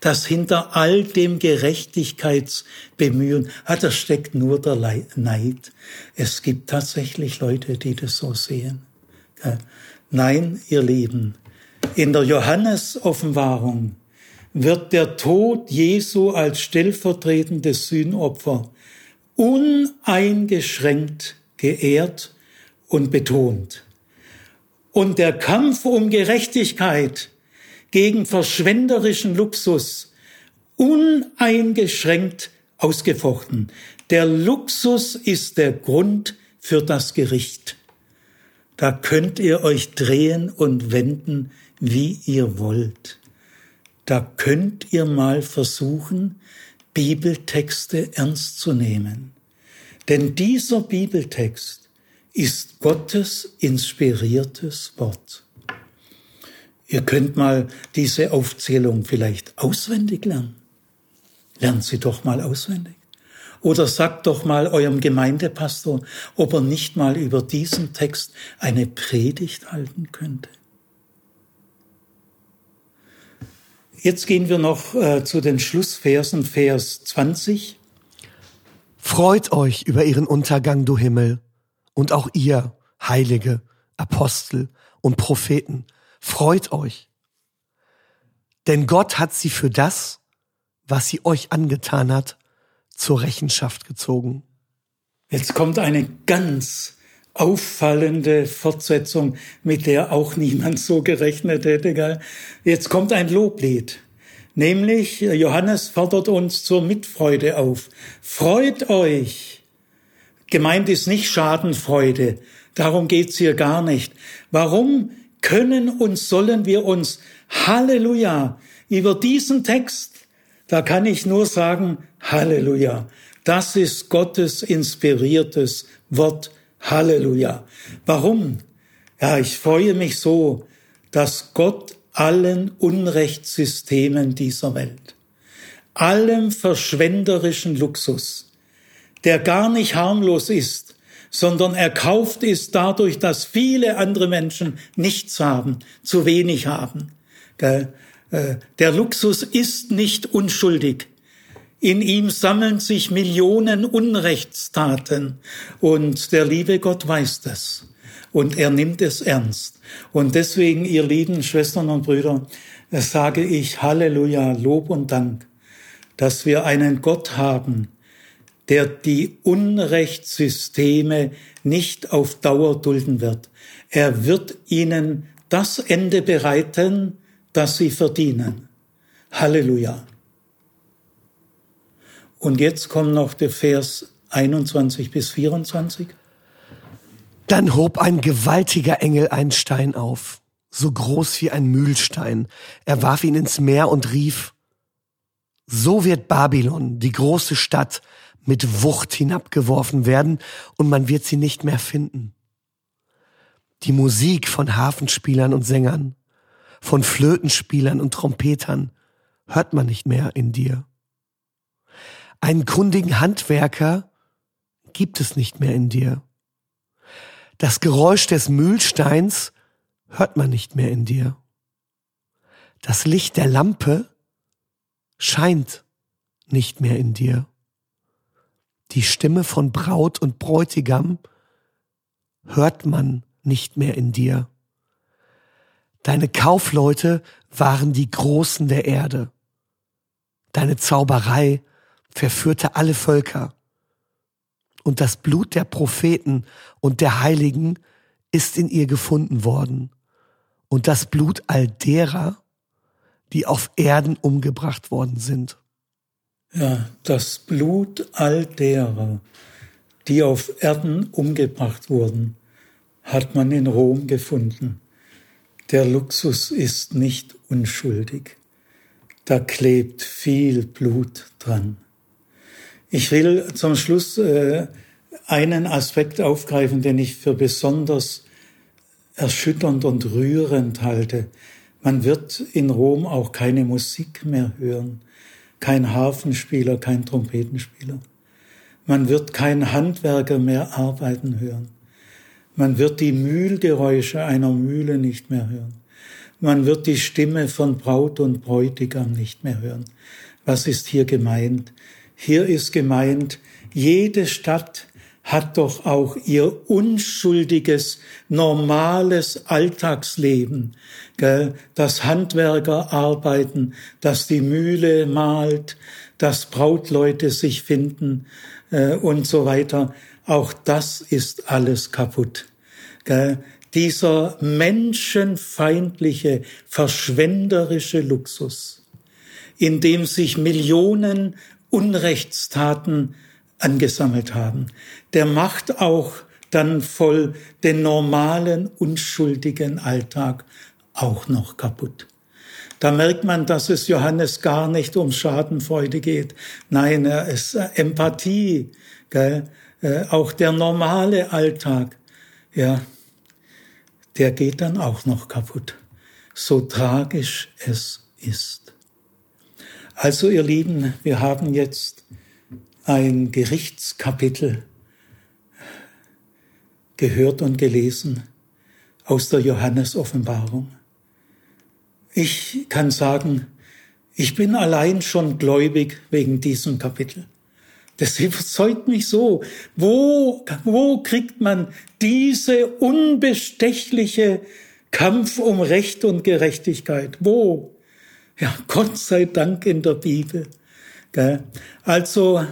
dass hinter all dem Gerechtigkeitsbemühen, ah, da steckt nur der Neid. Es gibt tatsächlich Leute, die das so sehen. Nein, ihr Lieben, in der Johannes-Offenbarung wird der Tod Jesu als stellvertretendes Sühnopfer uneingeschränkt geehrt und betont. Und der Kampf um Gerechtigkeit gegen verschwenderischen Luxus uneingeschränkt ausgefochten. Der Luxus ist der Grund für das Gericht. Da könnt ihr euch drehen und wenden, wie ihr wollt. Da könnt ihr mal versuchen, Bibeltexte ernst zu nehmen. Denn dieser Bibeltext ist Gottes inspiriertes Wort. Ihr könnt mal diese Aufzählung vielleicht auswendig lernen. Lernt sie doch mal auswendig. Oder sagt doch mal eurem Gemeindepastor, ob er nicht mal über diesen Text eine Predigt halten könnte. Jetzt gehen wir noch äh, zu den Schlussversen, Vers 20. Freut euch über ihren Untergang, du Himmel, und auch ihr, Heilige, Apostel und Propheten, Freut euch. Denn Gott hat sie für das, was sie euch angetan hat, zur Rechenschaft gezogen. Jetzt kommt eine ganz auffallende Fortsetzung, mit der auch niemand so gerechnet hätte. Gell? Jetzt kommt ein Loblied. Nämlich, Johannes fordert uns zur Mitfreude auf. Freut euch! Gemeint ist nicht Schadenfreude. Darum geht's hier gar nicht. Warum? Können und sollen wir uns Halleluja über diesen Text, da kann ich nur sagen Halleluja. Das ist Gottes inspiriertes Wort Halleluja. Warum? Ja, ich freue mich so, dass Gott allen Unrechtssystemen dieser Welt, allem verschwenderischen Luxus, der gar nicht harmlos ist, sondern erkauft ist dadurch, dass viele andere Menschen nichts haben, zu wenig haben. Äh, der Luxus ist nicht unschuldig. In ihm sammeln sich Millionen Unrechtstaten und der liebe Gott weiß das und er nimmt es ernst. Und deswegen, ihr lieben Schwestern und Brüder, sage ich Halleluja, Lob und Dank, dass wir einen Gott haben, der die Unrechtssysteme nicht auf Dauer dulden wird. Er wird ihnen das Ende bereiten, das sie verdienen. Halleluja. Und jetzt kommt noch der Vers 21 bis 24. Dann hob ein gewaltiger Engel einen Stein auf, so groß wie ein Mühlstein. Er warf ihn ins Meer und rief, so wird Babylon, die große Stadt, mit Wucht hinabgeworfen werden und man wird sie nicht mehr finden. Die Musik von Hafenspielern und Sängern, von Flötenspielern und Trompetern hört man nicht mehr in dir. Einen kundigen Handwerker gibt es nicht mehr in dir. Das Geräusch des Mühlsteins hört man nicht mehr in dir. Das Licht der Lampe scheint nicht mehr in dir. Die Stimme von Braut und Bräutigam hört man nicht mehr in dir. Deine Kaufleute waren die Großen der Erde. Deine Zauberei verführte alle Völker. Und das Blut der Propheten und der Heiligen ist in ihr gefunden worden. Und das Blut all derer, die auf Erden umgebracht worden sind. Ja, das Blut all derer, die auf Erden umgebracht wurden, hat man in Rom gefunden. Der Luxus ist nicht unschuldig. Da klebt viel Blut dran. Ich will zum Schluss äh, einen Aspekt aufgreifen, den ich für besonders erschütternd und rührend halte. Man wird in Rom auch keine Musik mehr hören, kein Harfenspieler, kein Trompetenspieler. Man wird kein Handwerker mehr arbeiten hören. Man wird die Mühlgeräusche einer Mühle nicht mehr hören. Man wird die Stimme von Braut und Bräutigam nicht mehr hören. Was ist hier gemeint? Hier ist gemeint, jede Stadt hat doch auch ihr unschuldiges, normales Alltagsleben. Gell? Das Handwerker arbeiten, dass die Mühle malt, dass Brautleute sich finden äh, und so weiter. Auch das ist alles kaputt. Gell? Dieser menschenfeindliche, verschwenderische Luxus, in dem sich Millionen Unrechtstaten angesammelt haben. Der macht auch dann voll den normalen, unschuldigen Alltag auch noch kaputt. Da merkt man, dass es Johannes gar nicht um Schadenfreude geht. Nein, er ist Empathie, gell? Äh, auch der normale Alltag, ja, der geht dann auch noch kaputt. So tragisch es ist. Also ihr Lieben, wir haben jetzt ein Gerichtskapitel gehört und gelesen aus der Johannes-Offenbarung. Ich kann sagen, ich bin allein schon gläubig wegen diesem Kapitel. Das überzeugt mich so. Wo, wo kriegt man diese unbestechliche Kampf um Recht und Gerechtigkeit? Wo? Ja, Gott sei Dank in der Bibel. Also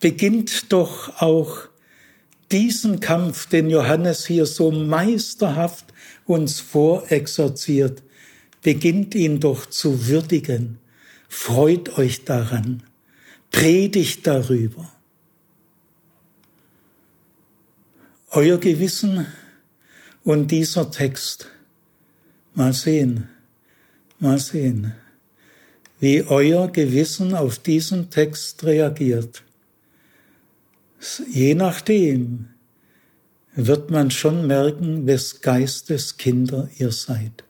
beginnt doch auch diesen Kampf, den Johannes hier so meisterhaft uns vorexerziert, beginnt ihn doch zu würdigen. Freut euch daran, predigt darüber. Euer Gewissen und dieser Text, mal sehen, mal sehen, wie euer Gewissen auf diesen Text reagiert. Je nachdem wird man schon merken, wes Geistes Kinder ihr seid.